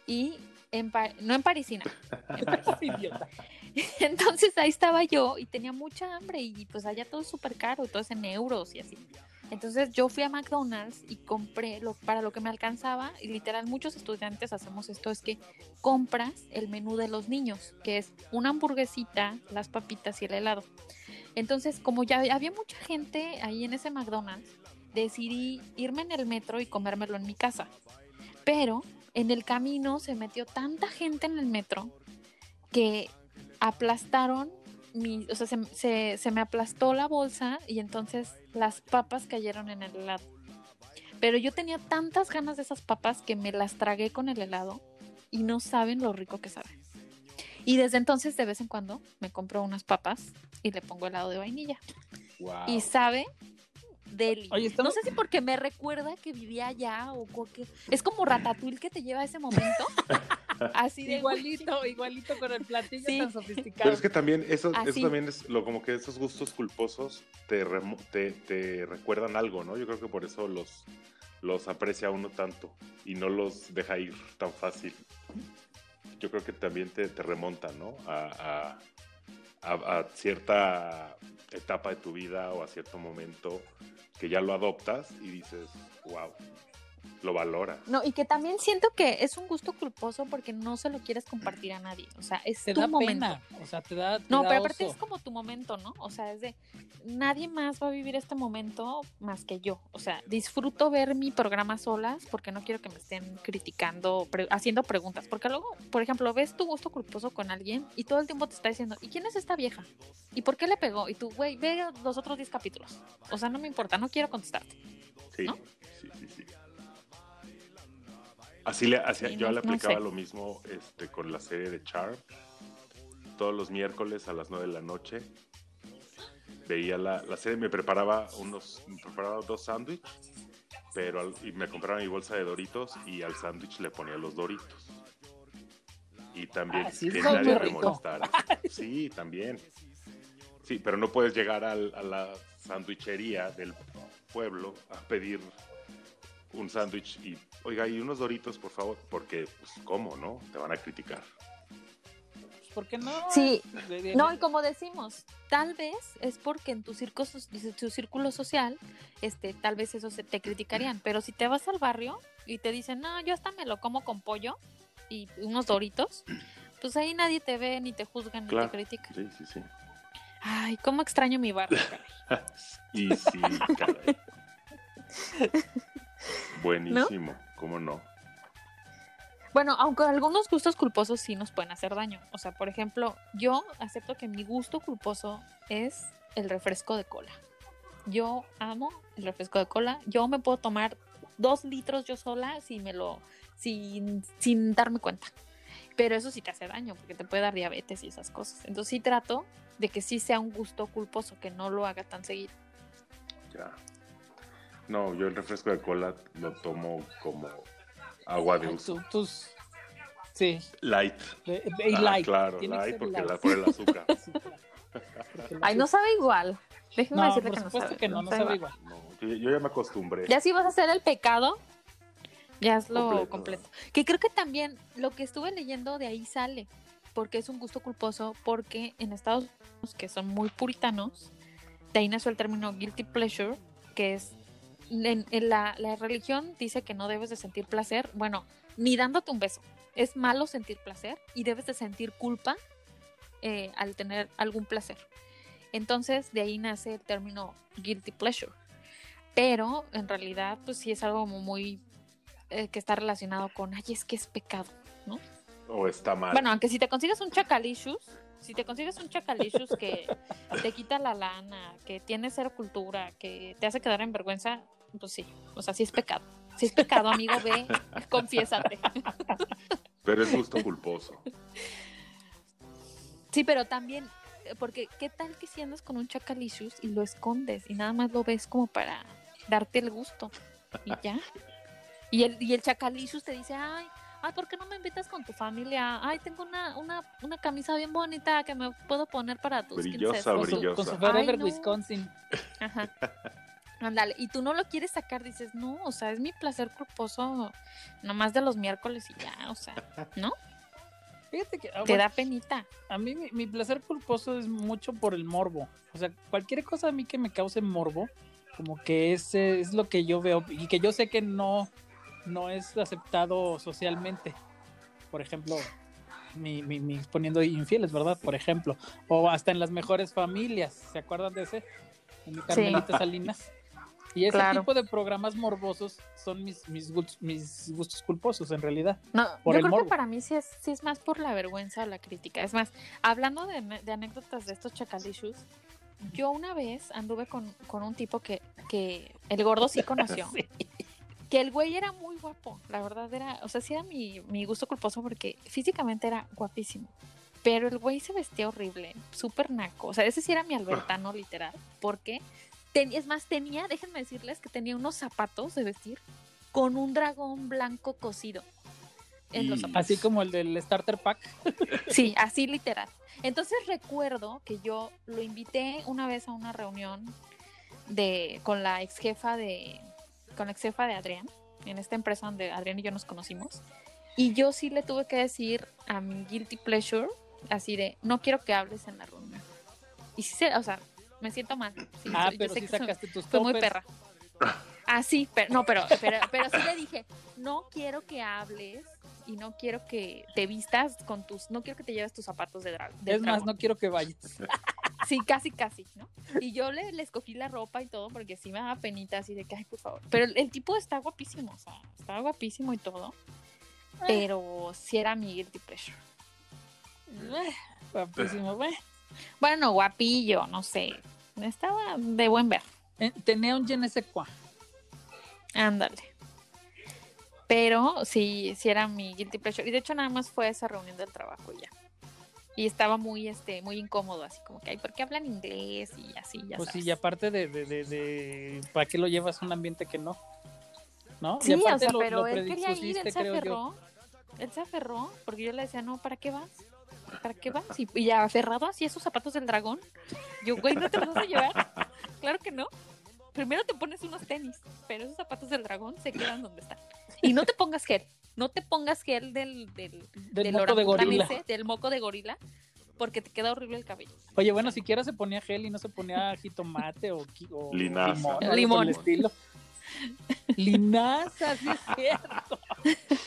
Speaker 2: y en Pa- no en Parisina, en París.
Speaker 1: Idiota.
Speaker 2: Entonces ahí estaba yo y tenía mucha hambre y pues allá todo súper caro todo es en euros y así. Entonces yo fui a McDonald's y compré lo, para lo que me alcanzaba y literal muchos estudiantes hacemos esto, es que compras el menú de los niños, que es una hamburguesita, las papitas y el helado. Entonces como ya había mucha gente ahí en ese McDonald's, decidí irme en el metro y comérmelo en mi casa. Pero en el camino se metió tanta gente en el metro que aplastaron mi, o sea, se, se, me aplastó la bolsa y entonces las papas cayeron en el helado. Pero yo tenía tantas ganas de esas papas que me las tragué con el helado y no saben lo rico que saben. Y desde entonces, de vez en cuando, me compro unas papas y le pongo helado de vainilla. Y sabe deli. No sé si porque me recuerda que vivía allá o que es como Ratatouille que te lleva a ese momento. Así de
Speaker 1: igualito, igualito con el platillo tan sofisticado.
Speaker 3: Pero es que también eso, eso también es lo como que esos gustos culposos te, te, te, recuerdan algo, ¿no? Yo creo que por eso los los aprecia uno tanto y no los deja ir tan fácil. Yo creo que también te, te remonta, ¿no? a, a, a, cierta etapa de tu vida o a cierto momento que ya lo adoptas y dices, wow, lo valora.
Speaker 2: No, y que también siento que es un gusto culposo porque no se lo quieres compartir a nadie. O sea, es tu momento.
Speaker 1: O sea, te da.
Speaker 2: no, pero aparte es como tu momento, ¿no? O sea, es de nadie más va a vivir este momento más que yo. O sea, disfruto ver mi programa solas porque no quiero que me estén criticando, haciendo preguntas. Porque luego, por ejemplo, ves tu gusto culposo con alguien y todo el tiempo te está diciendo, ¿y quién es esta vieja? ¿Y por qué le pegó? Y tú, güey, ve los otros 10 capítulos. O sea, no me importa, no quiero contestarte.
Speaker 3: Sí, sí, sí, sí. Así le hacía, yo le aplicaba lo mismo este, con la serie de Charm. Todos los miércoles a las 9 de la noche veía la, la serie, me preparaba unos, me preparaba dos sándwiches, pero y me compraba mi bolsa de Doritos y al sándwich le ponía los Doritos. Y también ah, que nadie me molestara. Sí, también. Sí, pero no puedes llegar al, a la sandwichería del pueblo a pedir un sándwich y, oiga, y unos doritos, por favor, porque, pues, ¿cómo, no? Te van a criticar.
Speaker 1: Pues, ¿Por qué no?
Speaker 2: Sí, no, y como decimos, tal vez es porque en tu círculo, tu círculo social, este, tal vez eso se te criticarían, pero si te vas al barrio y te dicen, no, yo hasta me lo como con pollo y unos doritos, pues ahí nadie te ve, ni te juzgan, ni te critican.
Speaker 3: Sí, sí, sí.
Speaker 2: Ay, cómo extraño mi barrio,
Speaker 3: y sí, caray. Buenísimo, ¿cómo no?
Speaker 2: Bueno, aunque algunos gustos culposos sí nos pueden hacer daño. O sea, por ejemplo, yo acepto que mi gusto culposo es el refresco de cola. Yo amo el refresco de cola. Yo me puedo tomar dos litros yo sola si me lo, sin, sin darme cuenta. Pero eso sí te hace daño porque te puede dar diabetes y esas cosas. Entonces sí trato de que sí sea un gusto culposo, que no lo haga tan seguido.
Speaker 3: Ya. No, yo el refresco de cola lo tomo como agua de uso.
Speaker 1: Tus, sí.
Speaker 3: Light.
Speaker 1: Y ah, light.
Speaker 3: Claro, light porque la por el azúcar.
Speaker 2: Ay, no sabe igual. Déjeme
Speaker 1: no,
Speaker 2: decirle
Speaker 1: por
Speaker 2: que no
Speaker 1: supuesto
Speaker 2: sabe.
Speaker 1: que no, no sabe igual.
Speaker 3: No, yo ya me acostumbré.
Speaker 2: Ya si vas a hacer el pecado, ya es lo completo.
Speaker 3: Completo.
Speaker 2: Que creo que también lo que estuve leyendo de ahí sale, porque es un gusto culposo, porque en Estados Unidos, que son muy puritanos, de ahí nació el término guilty pleasure, que es en, en la, la religión dice que no debes de sentir placer, bueno, ni dándote un beso. Es malo sentir placer y debes de sentir culpa eh, al tener algún placer. Entonces, de ahí nace el término guilty pleasure. Pero en realidad, pues sí es algo muy eh, que está relacionado con, ay, es que es pecado, ¿no?
Speaker 3: O está mal.
Speaker 2: Bueno, aunque si te consigues un chacalicious, si te consigues un chacalicious que te quita la lana, que tiene cero cultura, que te hace quedar en vergüenza, pues sí, o sea, sí es pecado. Si es pecado, amigo, ve, confiésate.
Speaker 3: Pero es gusto culposo.
Speaker 2: Sí, pero también, eh, porque ¿qué tal que si andas con un chacalicious y lo escondes y nada más lo ves como para darte el gusto y ya? Y el, y el chacalicious te dice, ay, ay, ¿por qué no me invitas con tu familia? Ay, tengo una, una, una camisa bien bonita que me puedo poner para tus
Speaker 3: Brillosa,
Speaker 1: Con su,
Speaker 3: brillosa.
Speaker 1: con su Forever
Speaker 2: Ay, no.
Speaker 1: Wisconsin.
Speaker 2: Ajá. Ándale, y tú no lo quieres sacar, dices, no, o sea, es mi placer culposo nomás de los miércoles y ya, o sea, ¿no?
Speaker 1: Fíjate que ah,
Speaker 2: Te
Speaker 1: bueno,
Speaker 2: da penita.
Speaker 1: a mí mi, mi placer culposo es mucho por el morbo. O sea, cualquier cosa a mí que me cause morbo, como que ese es lo que yo veo y que yo sé que no, no es aceptado socialmente. Por ejemplo, mi, mi, mi poniendo infieles, ¿verdad? Por ejemplo. O hasta en las mejores familias. ¿Se acuerdan de ese? En mi Carmelita Salinas. Y ese
Speaker 2: Claro.
Speaker 1: tipo de programas morbosos son mis, mis, gustos, mis gustos culposos en realidad.
Speaker 2: No,
Speaker 1: Por
Speaker 2: yo
Speaker 1: el
Speaker 2: creo
Speaker 1: morbo.
Speaker 2: que para mí sí es, sí es más por la vergüenza o la crítica. Es más, hablando de, de anécdotas de estos chacalishus, yo una vez anduve con, con un tipo que, que el gordo sí conoció.
Speaker 1: Sí.
Speaker 2: Que el güey era muy guapo, la verdad era, o sea, sí era mi, mi gusto culposo porque físicamente era guapísimo. Pero el güey se vestía horrible, súper naco. O sea, ese sí era mi albertano literal. Porque, ten- es más, tenía, déjenme decirles que tenía unos zapatos de vestir con un dragón blanco cosido en los
Speaker 3: Y-
Speaker 2: zapatos.
Speaker 1: Así como el del Starter Pack.
Speaker 2: Sí, así literal. Entonces recuerdo que yo lo invité una vez a una reunión de con la ex jefa de con la ex jefa de Adrián en esta empresa donde Adrián y yo nos conocimos y yo sí le tuve que decir a mi guilty pleasure así de no quiero que hables en la reunión y sí se, o sea me siento mal sí,
Speaker 1: ah,
Speaker 2: yo
Speaker 1: pero
Speaker 2: sé
Speaker 1: sí
Speaker 2: que soy-
Speaker 1: sacaste tus
Speaker 2: fue muy perra. Ah, sí, pero no, pero, pero, pero sí le dije, no quiero que hables y no quiero que te vistas con tus, no quiero que te lleves tus zapatos de drag.
Speaker 1: Es más, no quiero que vayas.
Speaker 2: Sí, casi, casi, ¿no? Y yo le, le escogí la ropa y todo porque sí me daba penita así de que, ay, por favor. Pero el, tipo está guapísimo, o sea, está guapísimo y todo. Pero sí era mi guilty pleasure.
Speaker 1: Guapísimo, güey.
Speaker 2: Bueno, guapillo, no sé. Estaba de buen ver.
Speaker 1: Eh, Tenía un je ne sais quoi.
Speaker 2: Ándale. Pero sí, sí era mi guilty pleasure. Y de hecho nada más fue esa reunión del trabajo y ya. Y estaba muy, este, muy incómodo, así como que, ay, ¿por qué hablan inglés? Y así, ya
Speaker 1: Pues sí, y aparte de, de, de, de- ¿para qué lo llevas a un ambiente que no? ¿No?
Speaker 2: Sí,
Speaker 1: y
Speaker 2: o sea,
Speaker 1: lo,
Speaker 2: pero
Speaker 1: lo
Speaker 2: él quería ir, él se
Speaker 1: yo.
Speaker 2: aferró. Él se aferró, porque yo le decía, no, ¿para qué vas? ¿Para qué vas? Y, y ya aferrado así esos zapatos del dragón. Yo, güey, ¿no te los vas a llevar? Claro que no. Primero te pones unos tenis, pero esos zapatos del dragón se quedan donde están. Y no te pongas gel. No te pongas gel del, del,
Speaker 1: Del moco de gorila.
Speaker 2: ese, del moco de gorila, porque te queda horrible el cabello.
Speaker 1: Oye, bueno, siquiera se ponía gel y no se ponía jitomate o, limón. por
Speaker 2: Limón.
Speaker 1: el estilo. Linaza, sí es cierto.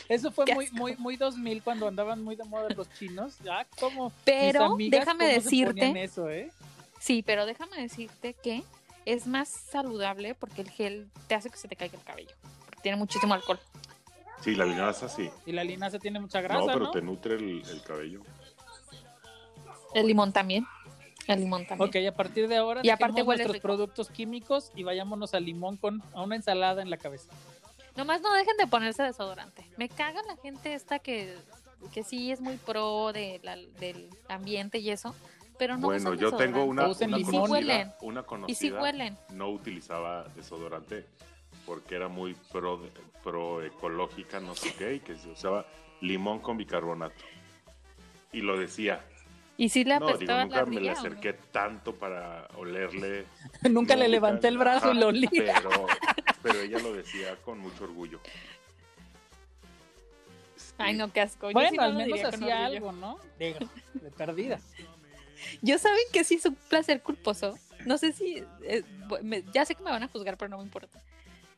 Speaker 1: Eso fue muy, muy, muy 2000 cuando andaban muy de moda los chinos. Ya, como
Speaker 2: Pero
Speaker 1: mis amigas,
Speaker 2: déjame
Speaker 1: ¿cómo se
Speaker 2: decirte
Speaker 1: eso, ¿eh?
Speaker 2: Sí, pero déjame decirte que es más saludable porque el gel te hace que se te caiga el cabello. Porque tiene muchísimo alcohol.
Speaker 3: Sí, la linaza sí.
Speaker 1: Y la linaza tiene mucha grasa,
Speaker 3: no,
Speaker 1: ¿no?
Speaker 3: pero te nutre el, el cabello.
Speaker 2: El limón también. El limón también.
Speaker 1: Ok, a partir de ahora
Speaker 2: Y aparte
Speaker 1: nuestros
Speaker 2: rico.
Speaker 1: productos químicos y vayámonos al limón con a una ensalada en la cabeza.
Speaker 2: Nomás no dejen de ponerse desodorante. Me caga la gente esta que, que sí es muy pro de la- del ambiente y eso. Pero no
Speaker 3: bueno, yo tengo una, una
Speaker 1: limón.
Speaker 2: Y sí
Speaker 3: conocida,
Speaker 2: huelen.
Speaker 3: una
Speaker 2: Y sí
Speaker 3: conocida
Speaker 2: huelen.
Speaker 3: no utilizaba desodorante porque era muy pro, pro ecológica, no sé qué, y que se usaba limón con bicarbonato. Y lo decía.
Speaker 2: Y sí le
Speaker 3: No, digo, nunca
Speaker 2: la
Speaker 3: me le acerqué tanto para olerle.
Speaker 1: Nunca le levanté el brazo y lo olí.
Speaker 3: Pero, pero ella lo decía con mucho orgullo. Sí.
Speaker 2: Ay, no, qué asco. Yo
Speaker 1: Bueno,
Speaker 2: sí no
Speaker 1: al menos hacía algo, ¿no? Digo, de perdida.
Speaker 2: Yo saben que sí es un placer culposo. No sé si. eh, me- ya sé que me van a juzgar, pero no me importa.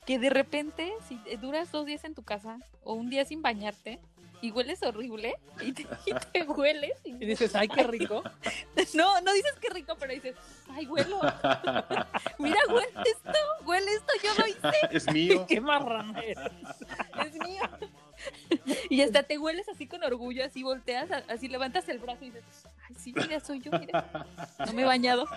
Speaker 2: Que de repente, si eh, duras dos días en tu casa o un día sin bañarte y hueles horrible y te, y te hueles. y
Speaker 1: Y dices, ay, qué rico.
Speaker 2: no, no dices que rico, pero dices, ay, huelo. Mira, huele esto, huele esto, yo lo hice,
Speaker 3: Es mío.
Speaker 1: Qué marrana eres.
Speaker 2: es mío. Y hasta te hueles así con orgullo, así volteas, así levantas el brazo y dices, ay, sí, mira, soy yo, mira. No me he bañado.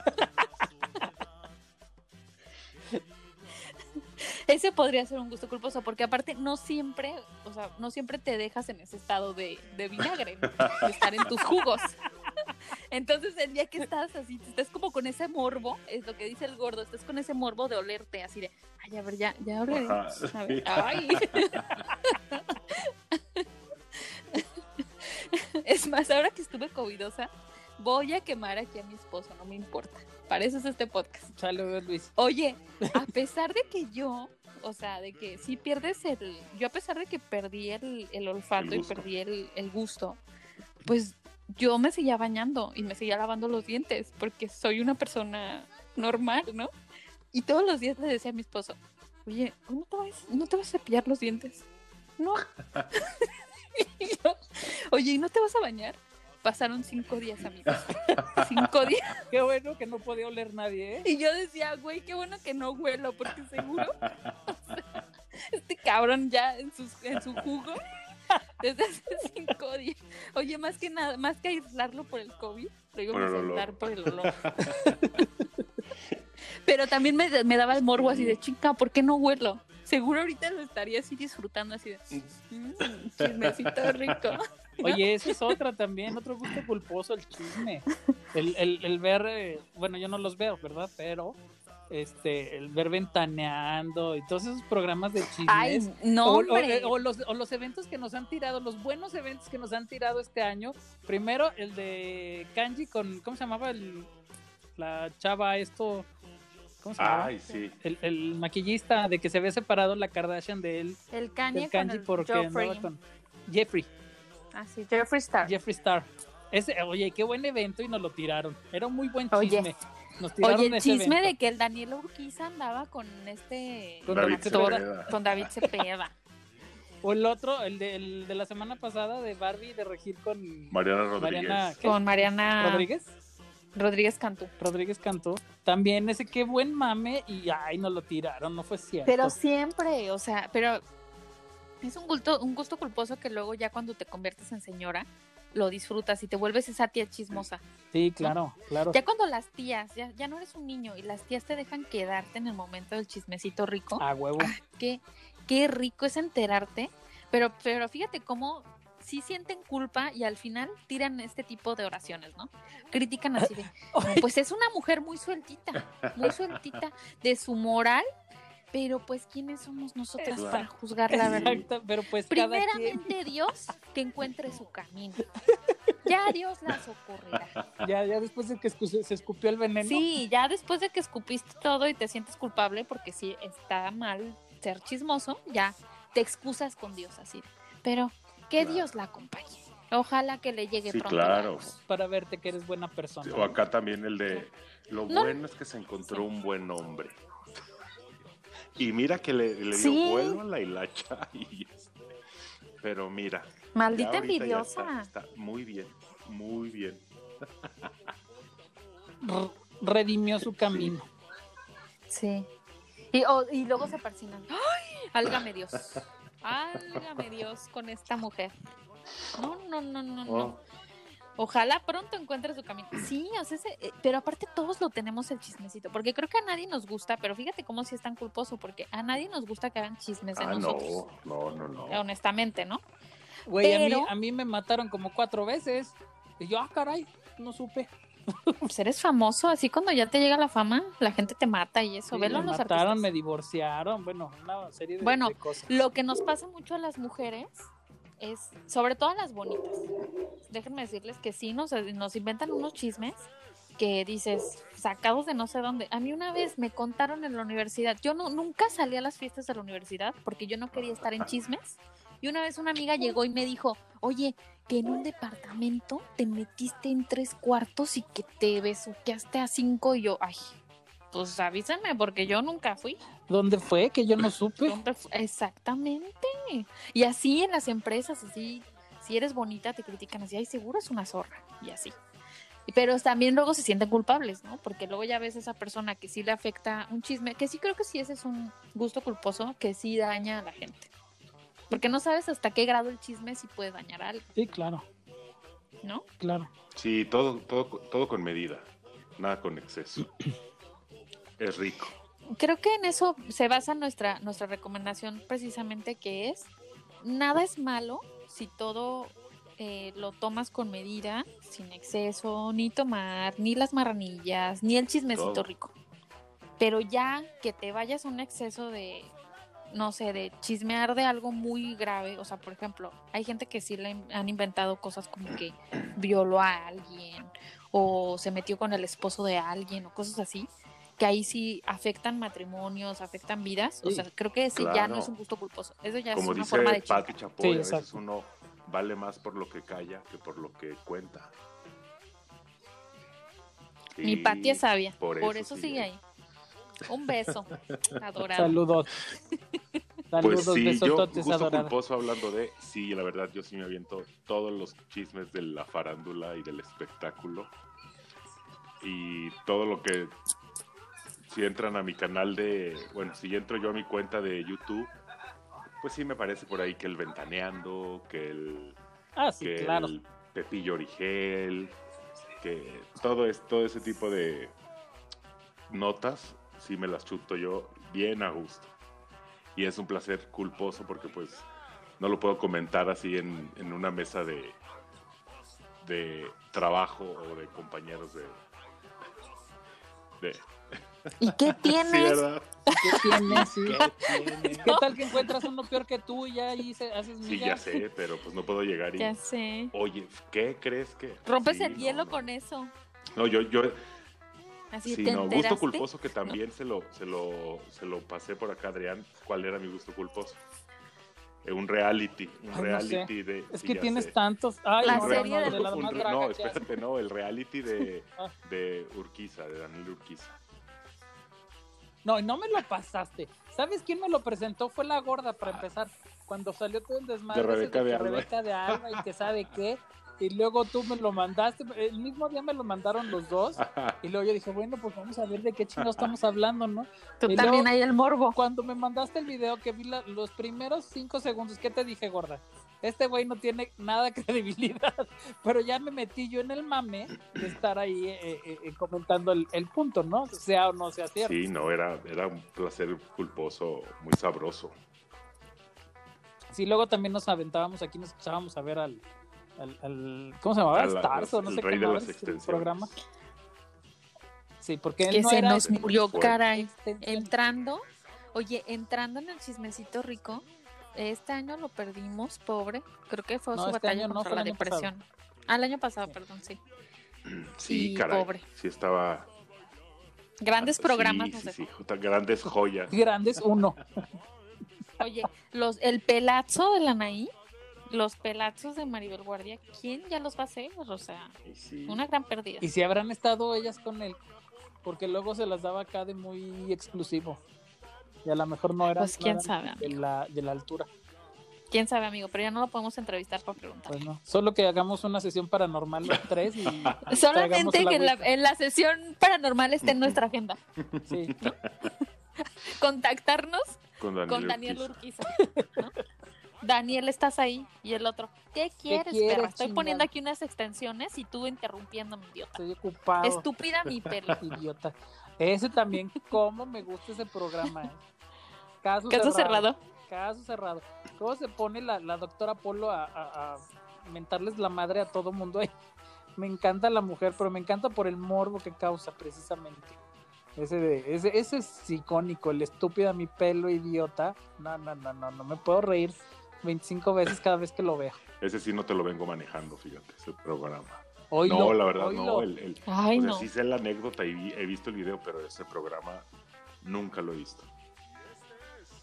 Speaker 2: Ese podría ser un gusto culposo, porque aparte no siempre, o sea, no siempre te dejas en ese estado de, de vinagre, de estar en tus jugos. Entonces el día que estás así, estás como con ese morbo, es lo que dice el gordo, estás con ese morbo de olerte, así de, ay, a ver, ya, ya olé. A ver, ay. Es más, ahora que estuve covidosa, voy a quemar aquí a mi esposo, no me importa. Para eso es este podcast.
Speaker 1: Saludos, Luis.
Speaker 2: Oye, a pesar de que yo, o sea, de que sí pierdes el. Yo, a pesar de que perdí el, el olfato
Speaker 3: El
Speaker 2: y perdí el, el gusto, pues yo me seguía bañando y me seguía lavando los dientes porque soy una persona normal, ¿no? Y todos los días le decía a mi esposo, oye, ¿no te vas, no te vas a cepillar los dientes? No. Y yo, oye, ¿y no te vas a bañar? Pasaron cinco días, amigos. cinco días.
Speaker 1: Qué bueno que no podía oler nadie, ¿eh?
Speaker 2: Y yo decía, güey, qué bueno que no huelo, porque seguro o sea, este cabrón ya en, sus, en su jugo desde hace cinco días. Oye, más que nada, más que aislarlo por el COVID, lo
Speaker 3: el
Speaker 2: a aislar por el olor. Pero también me, me daba el morbo así de chica, ¿por qué no huelo? Seguro ahorita lo estaría así disfrutando así de "Mm, chismecito rico.
Speaker 1: Oye, esa es otra también, otro gusto culposo, el chisme. El, el, el ver, eh, bueno, yo no los veo, ¿verdad? Pero este, el ver ventaneando y todos esos programas de chismes.
Speaker 2: Ay, no,
Speaker 1: o, o-
Speaker 2: hombre.
Speaker 1: o los, o los eventos que nos han tirado, los buenos eventos que nos han tirado este año. Primero, el de Kanji con, ¿cómo se llamaba? El, la chava, esto, ¿cómo se llamaba?
Speaker 3: Ay, sí.
Speaker 1: El, el maquillista de que se había separado la Kardashian de él,
Speaker 2: el Kanye
Speaker 1: del
Speaker 2: con
Speaker 1: Kanji
Speaker 2: el
Speaker 1: porque
Speaker 2: Joffrey.
Speaker 1: andaba con Jeffrey,
Speaker 2: Ah, sí, Jeffree Star.
Speaker 1: Jeffrey Star. Ese, oye, qué buen evento y nos lo tiraron. Era un muy buen
Speaker 2: Oye.
Speaker 1: chisme. Nos tiraron
Speaker 2: Oye, el
Speaker 1: ese
Speaker 2: chisme
Speaker 1: evento.
Speaker 2: de que el Daniel Urquiza andaba con este...
Speaker 1: Con
Speaker 3: David Cepeda.
Speaker 2: con David Cepeda.
Speaker 1: O el otro, el de, el de la semana pasada de Barbie de regir con
Speaker 3: Mariana Rodríguez.
Speaker 2: Con Mariana
Speaker 1: Rodríguez.
Speaker 2: Rodríguez Cantú.
Speaker 1: Rodríguez cantó. También ese qué buen mame y ay, nos lo tiraron, no fue cierto.
Speaker 2: Pero siempre, o sea, pero es un gusto, un gusto culposo que luego ya cuando te conviertes en señora lo disfrutas y te vuelves esa tía chismosa.
Speaker 1: Sí, claro, claro.
Speaker 2: Ya cuando las tías, ya, ya no eres un niño y las tías te dejan quedarte en el momento del chismecito rico,
Speaker 1: A huevo.
Speaker 2: qué, qué rico es enterarte, pero, pero fíjate cómo sí sienten culpa y al final tiran este tipo de oraciones, ¿no? Critican así de, "No, pues es una mujer muy sueltita, muy sueltita de su moral, pero pues ¿quiénes somos nosotras
Speaker 3: Exacto.
Speaker 2: para juzgar la verdad?
Speaker 1: Exacto, pero pues cada quien.
Speaker 2: Primeramente Dios que encuentre su camino. Ya Dios la socorrerá.
Speaker 1: Ya, ya después de que se escupió el veneno.
Speaker 2: Sí, ya después de que escupiste todo y te sientes culpable porque sí está mal ser chismoso, ya te excusas con Dios así. Pero que
Speaker 3: Claro.
Speaker 2: Dios la acompañe. Ojalá que le llegue
Speaker 3: Sí,
Speaker 2: pronto.
Speaker 3: claro.
Speaker 1: Para verte que eres buena persona.
Speaker 3: O acá también el de lo
Speaker 2: No.
Speaker 3: bueno es que se encontró un buen hombre. Y mira que le, le dio
Speaker 2: Sí.
Speaker 3: vuelo a la hilacha. Y este, pero mira.
Speaker 2: Maldita envidiosa.
Speaker 3: Está, está muy bien, muy bien.
Speaker 1: R- redimió su camino.
Speaker 2: Sí. Y, o- y luego se persinan. ¡Ay! Álgame Dios. Álgame Dios con esta mujer. No, no, no, no, no.
Speaker 3: Oh,
Speaker 2: Ojalá pronto encuentre su camino. Sí, o sea, ese- eh, pero aparte todos lo tenemos el chismecito, porque creo que a nadie nos gusta, pero fíjate cómo sí es tan culposo, porque a nadie nos gusta que hagan chismes de
Speaker 3: ah, no,
Speaker 2: nosotros.
Speaker 3: no, no, no.
Speaker 2: Honestamente, ¿no?
Speaker 1: Güey, a, mí,
Speaker 2: Pero-
Speaker 1: a mí me mataron como cuatro veces. Y yo, ah, caray, no supe.
Speaker 2: Pues eres famoso, así cuando ya te llega la fama, la gente te mata y eso.
Speaker 1: Sí,
Speaker 2: Velo
Speaker 1: me
Speaker 2: los
Speaker 1: mataron,
Speaker 2: artistas.
Speaker 1: me divorciaron. Bueno, una serie de,
Speaker 2: Bueno,
Speaker 1: de cosas.
Speaker 2: Lo que nos pasa mucho a las mujeres es, sobre todo a las bonitas, déjenme decirles que sí nos, nos inventan unos chismes que dices, sacados de no sé dónde. A mí una vez me contaron en la universidad, yo no, nunca salí a las fiestas de la universidad porque yo no quería estar en chismes. Y una vez una amiga llegó y me dijo, oye, que en un departamento te metiste en tres cuartos y que te besuqueaste a cinco y yo, ay, pues avísenme porque yo nunca fui.
Speaker 1: ¿Dónde fue? Que yo no supe.
Speaker 2: ¿Dónde fu- Exactamente. Y así en las empresas, así, si eres bonita, te critican así, ay, seguro es una zorra, y así. Pero también luego se sienten culpables, ¿no? Porque luego ya ves a esa persona que sí le afecta un chisme, que sí creo que sí ese es un gusto culposo, que sí daña a la gente. Porque no sabes hasta qué grado el chisme sí puede dañar a algo,
Speaker 1: Sí, claro,
Speaker 2: ¿no?
Speaker 1: claro.
Speaker 3: Sí, todo, todo, todo con medida, nada con exceso. Es rico.
Speaker 2: creo que en eso se basa nuestra, nuestra recomendación precisamente que es, nada es malo si todo eh, lo tomas con medida, sin exceso, ni tomar, ni las marranillas, ni el chismecito
Speaker 3: Todo.
Speaker 2: rico. Pero ya que te vayas a un exceso de, no sé, de chismear de algo muy grave, o sea, por ejemplo, hay gente que sí le han inventado cosas como que violó a alguien o se metió con el esposo de alguien o cosas así que ahí sí afectan matrimonios, afectan vidas. O sea, creo que ese ya no es un gusto culposo. Eso ya
Speaker 3: Como
Speaker 2: es una
Speaker 3: dice
Speaker 2: forma de
Speaker 3: Pati. Chapoy,
Speaker 1: Sí,
Speaker 3: a veces
Speaker 1: exacto.
Speaker 3: uno vale más por lo que calla que por lo que cuenta.
Speaker 2: Mi Pati es sabia.
Speaker 3: por
Speaker 2: Por,
Speaker 3: eso sigue ahí.
Speaker 2: Un beso. Adorado.
Speaker 1: Saludos. Saludos,
Speaker 3: Pues sí, yo
Speaker 1: besototes
Speaker 3: gusto culposo hablando de, sí, la verdad yo sí me aviento todos los chismes de la farándula y del espectáculo. Y todo lo que, si entran a mi canal de, bueno, si entro yo a mi cuenta de YouTube, pues sí me parece por ahí que el Ventaneando, que el,
Speaker 1: Ah, sí,
Speaker 3: que
Speaker 1: claro.
Speaker 3: el Pepillo Origel, que todo, es, todo ese tipo de notas, sí me las chuto yo bien a gusto. Y es un placer culposo porque pues no lo puedo comentar así en, en una mesa de, de trabajo o de compañeros de... de
Speaker 2: ¿Y qué tienes?
Speaker 1: ¿Qué tienes? Sí.
Speaker 3: ¿Qué tiene?
Speaker 1: ¿Qué tal que encuentras uno peor que tú y ya ahí se, haces
Speaker 3: Sí, ya sé, pero pues no puedo llegar y...
Speaker 2: ya sé.
Speaker 3: Oye, ¿qué crees que...?
Speaker 2: Rompes
Speaker 3: Sí,
Speaker 2: el
Speaker 3: no,
Speaker 2: hielo
Speaker 3: no.
Speaker 2: con eso.
Speaker 3: No, yo, yo,
Speaker 2: Así
Speaker 3: Sí,
Speaker 2: te
Speaker 3: no, gusto culposo que también se, lo, se, lo, se lo pasé por acá, Adrián. ¿Cuál era mi gusto culposo? Eh, un reality, un
Speaker 1: Ay, no
Speaker 3: reality de...
Speaker 1: Es
Speaker 3: sí,
Speaker 1: que tienes
Speaker 3: sé.
Speaker 1: tantos. Ay,
Speaker 2: La
Speaker 1: no,
Speaker 2: serie
Speaker 1: no,
Speaker 2: de
Speaker 1: de
Speaker 3: un- no, espérate, no, el reality de,
Speaker 1: Ah.
Speaker 3: de Urquiza, de Daniel Urquiza.
Speaker 1: No, y no me lo pasaste. ¿Sabes quién me lo presentó? Fue la gorda, para empezar. Cuando salió todo el desmadre
Speaker 3: De Rebeca de Alba.
Speaker 1: Rebeca de Alba y que sabe qué. Y luego tú me lo mandaste. El mismo día me lo mandaron los dos. Y luego yo dije, bueno, pues vamos a ver de qué chingados estamos hablando, ¿no?
Speaker 2: Tú
Speaker 1: Y
Speaker 2: también
Speaker 1: luego-
Speaker 2: hay el morbo.
Speaker 1: Cuando me mandaste el video que vi la- los primeros cinco segundos, ¿qué te dije, gorda? Este güey no tiene nada de credibilidad, pero ya me metí yo en el mame de estar ahí eh, eh, eh, comentando el, el punto, ¿no? Sea o no sea cierto.
Speaker 3: Sí, no, era, era un placer culposo, muy sabroso.
Speaker 1: Sí, luego también nos aventábamos aquí, nos echábamos a ver al, al, al- ¿cómo se llamaba? Stars o no
Speaker 3: el
Speaker 1: sé
Speaker 3: rey
Speaker 1: qué
Speaker 3: de las extensiones.
Speaker 1: programa. Sí, porque él
Speaker 2: Que
Speaker 1: no
Speaker 2: se
Speaker 1: era
Speaker 2: nos murió, caray. Entrando, oye, entrando en el chismecito rico, este año lo perdimos, pobre. Creo que fue
Speaker 1: No,
Speaker 2: su
Speaker 1: este
Speaker 2: batalla
Speaker 1: año no,
Speaker 2: contra
Speaker 1: fue
Speaker 2: la
Speaker 1: año pasado.
Speaker 2: depresión. Ah, el año pasado,
Speaker 1: Sí.
Speaker 2: perdón, sí.
Speaker 3: Sí,
Speaker 2: Y
Speaker 3: caray.
Speaker 2: pobre.
Speaker 3: Sí, estaba.
Speaker 2: Grandes
Speaker 3: sí,
Speaker 2: programas
Speaker 3: Sí,
Speaker 2: dejó.
Speaker 3: jota- grandes joyas.
Speaker 1: Grandes uno.
Speaker 2: Oye, los, el pelazo de la Anaí, los pelazos de Maribel Guardia, ¿quién ya los va a hacer? O sea,
Speaker 3: sí.
Speaker 2: una gran pérdida.
Speaker 1: Y si habrán estado ellas con él, porque luego se las daba acá de muy exclusivo. Y a lo mejor no eran,
Speaker 2: Pues, quién sabe,
Speaker 1: de, la, de la altura.
Speaker 2: ¿Quién sabe, amigo? Pero ya no lo podemos entrevistar para preguntar.
Speaker 1: Pues no. Solo que hagamos una sesión paranormal los tres y
Speaker 2: Solamente
Speaker 1: la
Speaker 2: que en la,
Speaker 1: Ouija.
Speaker 2: en la sesión paranormal esté en nuestra agenda.
Speaker 1: Sí.
Speaker 2: Contactarnos
Speaker 3: Con Daniel,
Speaker 2: con Daniel
Speaker 3: Urquiza.
Speaker 2: Urquiza. ¿no? Daniel, estás ahí. Y el otro, ¿qué quieres,
Speaker 1: quieres,
Speaker 2: perra? Estoy
Speaker 1: chingada?
Speaker 2: poniendo aquí unas extensiones y tú interrumpiéndome, idiota.
Speaker 1: Estoy ocupado.
Speaker 2: Estúpida mi pelo.
Speaker 1: Idiota. Ese también, cómo me gusta ese programa. eh. Caso,
Speaker 2: Caso cerrado.
Speaker 1: Caso cerrado. ¿Cómo se pone la, la doctora Polo a, a- a mentarles la madre a todo mundo ahí? Me encanta la mujer, pero me encanta por el morbo que causa precisamente. Ese, de, ese, ese es icónico, el estúpida mi pelo idiota. No, no, no, no, no me puedo reír 25 veces cada vez que lo veo.
Speaker 3: Ese sí no te lo vengo manejando, fíjate, ese programa. No, la verdad, no. El, el-
Speaker 2: Ay,
Speaker 3: o sea,
Speaker 2: no.
Speaker 3: sí sé la anécdota y vi- he visto el video, pero ese programa nunca lo he visto.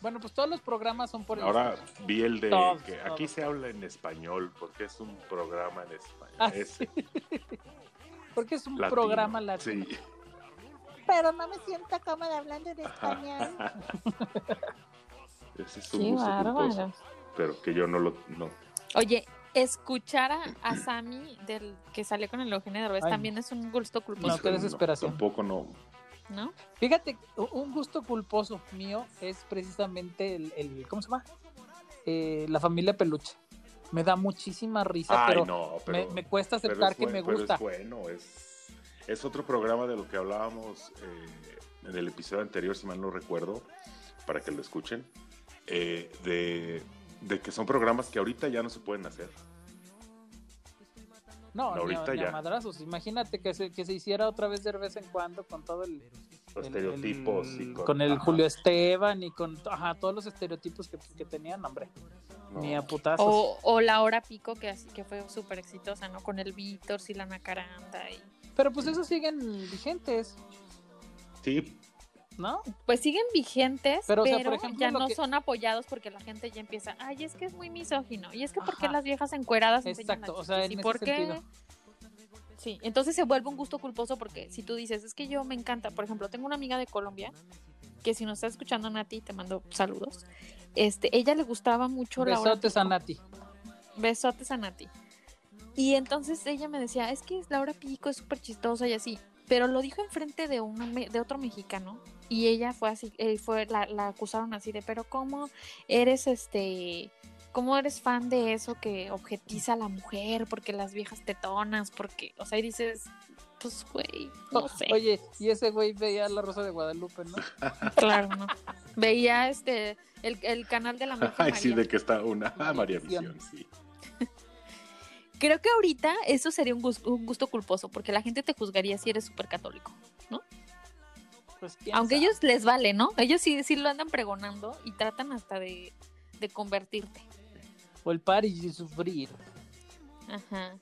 Speaker 1: Bueno, pues todos los programas son por el
Speaker 3: Ahora vi el de
Speaker 1: Todos,
Speaker 3: que
Speaker 1: todos.
Speaker 3: aquí se habla en español, porque es un programa en español.
Speaker 1: Ah, sí. Porque es un
Speaker 3: latino,
Speaker 1: programa latino.
Speaker 3: Sí.
Speaker 1: Pero no me siento cómoda hablando en español.
Speaker 3: Ese es un
Speaker 2: Qué bárbaro.
Speaker 3: Pero que yo no lo no.
Speaker 2: Oye, escuchar a, a Sammy del que salió con el Eugenio Derbez
Speaker 1: Ay,
Speaker 2: también es un gusto culposo,
Speaker 1: No, qué desesperación.
Speaker 3: tampoco no.
Speaker 2: ¿no?
Speaker 1: Fíjate, un gusto culposo mío es precisamente el, el- ¿cómo se llama? Eh, la familia peluche. Me da muchísima risa,
Speaker 3: Ay,
Speaker 1: pero,
Speaker 3: no, pero
Speaker 1: me, me cuesta
Speaker 3: pero
Speaker 1: aceptar
Speaker 3: es
Speaker 1: que
Speaker 3: buen-
Speaker 1: me
Speaker 3: pero
Speaker 1: gusta.
Speaker 3: Es bueno, es, es otro programa de lo que hablábamos eh, en el episodio anterior, si mal no recuerdo, para que lo escuchen, eh, de, de que son programas que ahorita ya no se pueden hacer.
Speaker 1: No,
Speaker 3: No,
Speaker 1: ni a-
Speaker 3: ahorita
Speaker 1: ni a
Speaker 3: ya.
Speaker 1: madrazos. Imagínate que se, que se hiciera otra vez de vez en cuando con todo el...
Speaker 3: Los
Speaker 1: el-
Speaker 3: estereotipos.
Speaker 1: el-
Speaker 3: y
Speaker 1: con, el
Speaker 3: ajá,
Speaker 1: Julio Esteban y con ajá, todos los estereotipos que, que tenían, hombre.
Speaker 3: no.
Speaker 1: Ni a putazos.
Speaker 2: O, o la hora pico que, así- que fue súper exitosa, ¿no? Con el Víctor, Silana Caranda y...
Speaker 1: Pero pues esos siguen vigentes.
Speaker 3: Sí,
Speaker 1: ¿no?
Speaker 2: Pues siguen vigentes, pero,
Speaker 1: Pero, o sea, por ejemplo,
Speaker 2: ya no
Speaker 1: que-
Speaker 2: son apoyados porque la gente ya empieza, ay, es que es muy misógino. Y es que ¿por qué
Speaker 1: Ajá.
Speaker 2: las viejas encueradas
Speaker 1: Exacto, o sea, en
Speaker 2: ¿Y
Speaker 1: ese
Speaker 2: por qué?
Speaker 1: sentido.
Speaker 2: Sí, entonces se vuelve un gusto culposo porque si tú dices, es que yo me encanta, por ejemplo, tengo una amiga de Colombia que si nos está escuchando Nati, te mando saludos. Este, ella le gustaba mucho
Speaker 1: Besotes a
Speaker 2: Pico.
Speaker 1: Nati.
Speaker 2: Besotes a Nati. Y entonces ella me decía, es que Laura Pico es súper chistosa y así. Pero lo dijo enfrente de, un, me- de otro mexicano. Y ella fue así, eh, fue, la, la acusaron así de, pero ¿cómo eres este, cómo eres fan de eso que objetiza a la mujer? Porque las viejas tetonas, porque, o sea, y dices, pues güey, no sé.
Speaker 1: Oye, y ese güey veía la Rosa de Guadalupe, ¿no?
Speaker 2: Claro, no. Veía este, el, el canal de la Virgen
Speaker 3: Ay, sí,
Speaker 2: María.
Speaker 3: de que está una. Ah, María.
Speaker 1: Visión,
Speaker 3: sí.
Speaker 2: Creo que ahorita eso sería un gusto, un gusto culposo, porque la gente te juzgaría si eres súper católico.
Speaker 1: Pues, ¿quién
Speaker 2: Aunque ellos les vale, ¿no? Ellos sí, sí lo andan pregonando y tratan hasta de, de convertirte.
Speaker 1: O el par y sufrir.
Speaker 2: Ajá.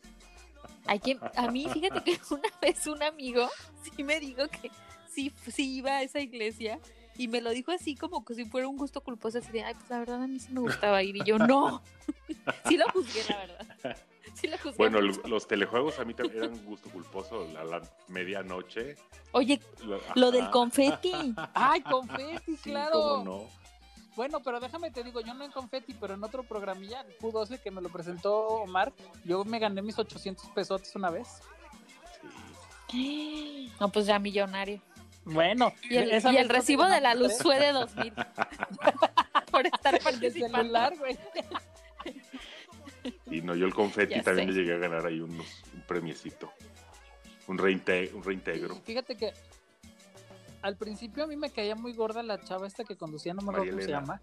Speaker 2: Hay quien, a mí, fíjate que una vez un amigo sí me dijo que sí, sí iba a esa iglesia y me lo dijo así como que si fuera un gusto culposo, así de, ay, pues la verdad a mí sí me gustaba ir. Y yo, no. sí lo juzgué, la verdad. Sí lo juzgué.
Speaker 3: Bueno,
Speaker 2: mucho.
Speaker 3: los telejuegos a mí también eran un gusto culposo. A la medianoche.
Speaker 2: Oye,
Speaker 3: Lo,
Speaker 2: lo del confeti.
Speaker 1: ¡Ay, confeti,
Speaker 3: Sí,
Speaker 1: claro!
Speaker 3: cómo no.
Speaker 1: Bueno, pero déjame te digo, yo no en confeti, pero en otro programilla, el Q12 que me lo presentó Omar, yo me gané mis 800 pesotes una vez.
Speaker 3: Sí.
Speaker 2: No, pues ya millonario.
Speaker 1: Bueno,
Speaker 2: Y el, y recibo de la luz fue de dos mil. Por estar participando.
Speaker 1: celular, güey.
Speaker 3: Y no, yo el confeti
Speaker 2: Ya
Speaker 3: también
Speaker 2: sé.
Speaker 3: le llegué a ganar ahí unos, un premiecito. Un, reinte, un reintegro.
Speaker 1: Fíjate que al principio a mí me caía muy gorda la chava esta que conducía, no me acuerdo cómo se llama.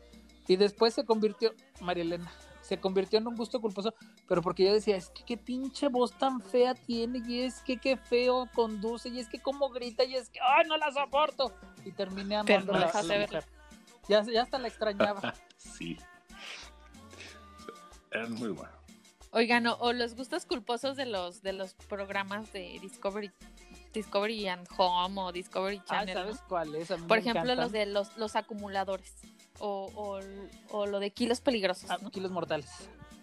Speaker 1: Y después se convirtió, María Elena, se convirtió en un gusto culposo, pero porque yo decía, es que qué pinche voz tan fea tiene, y es que qué feo conduce, y es que cómo grita, y es que, ¡ay, no la soporto! Y terminé amando
Speaker 2: no
Speaker 1: la, la mujer. Ya, ya hasta la extrañaba.
Speaker 3: Sí. Eran muy buenos.
Speaker 2: Oigan, o, o los gustos culposos de los de los programas de Discovery Discovery and Home o Discovery
Speaker 1: Ah,
Speaker 2: Channel. ¿no?
Speaker 1: ¿sabes cuál es? A mí
Speaker 2: Por
Speaker 1: me
Speaker 2: ejemplo,
Speaker 1: encantan.
Speaker 2: los de los, los acumuladores. O, o, o lo de kilos peligrosos,
Speaker 1: Ah,
Speaker 2: ¿no?
Speaker 1: Kilos mortales.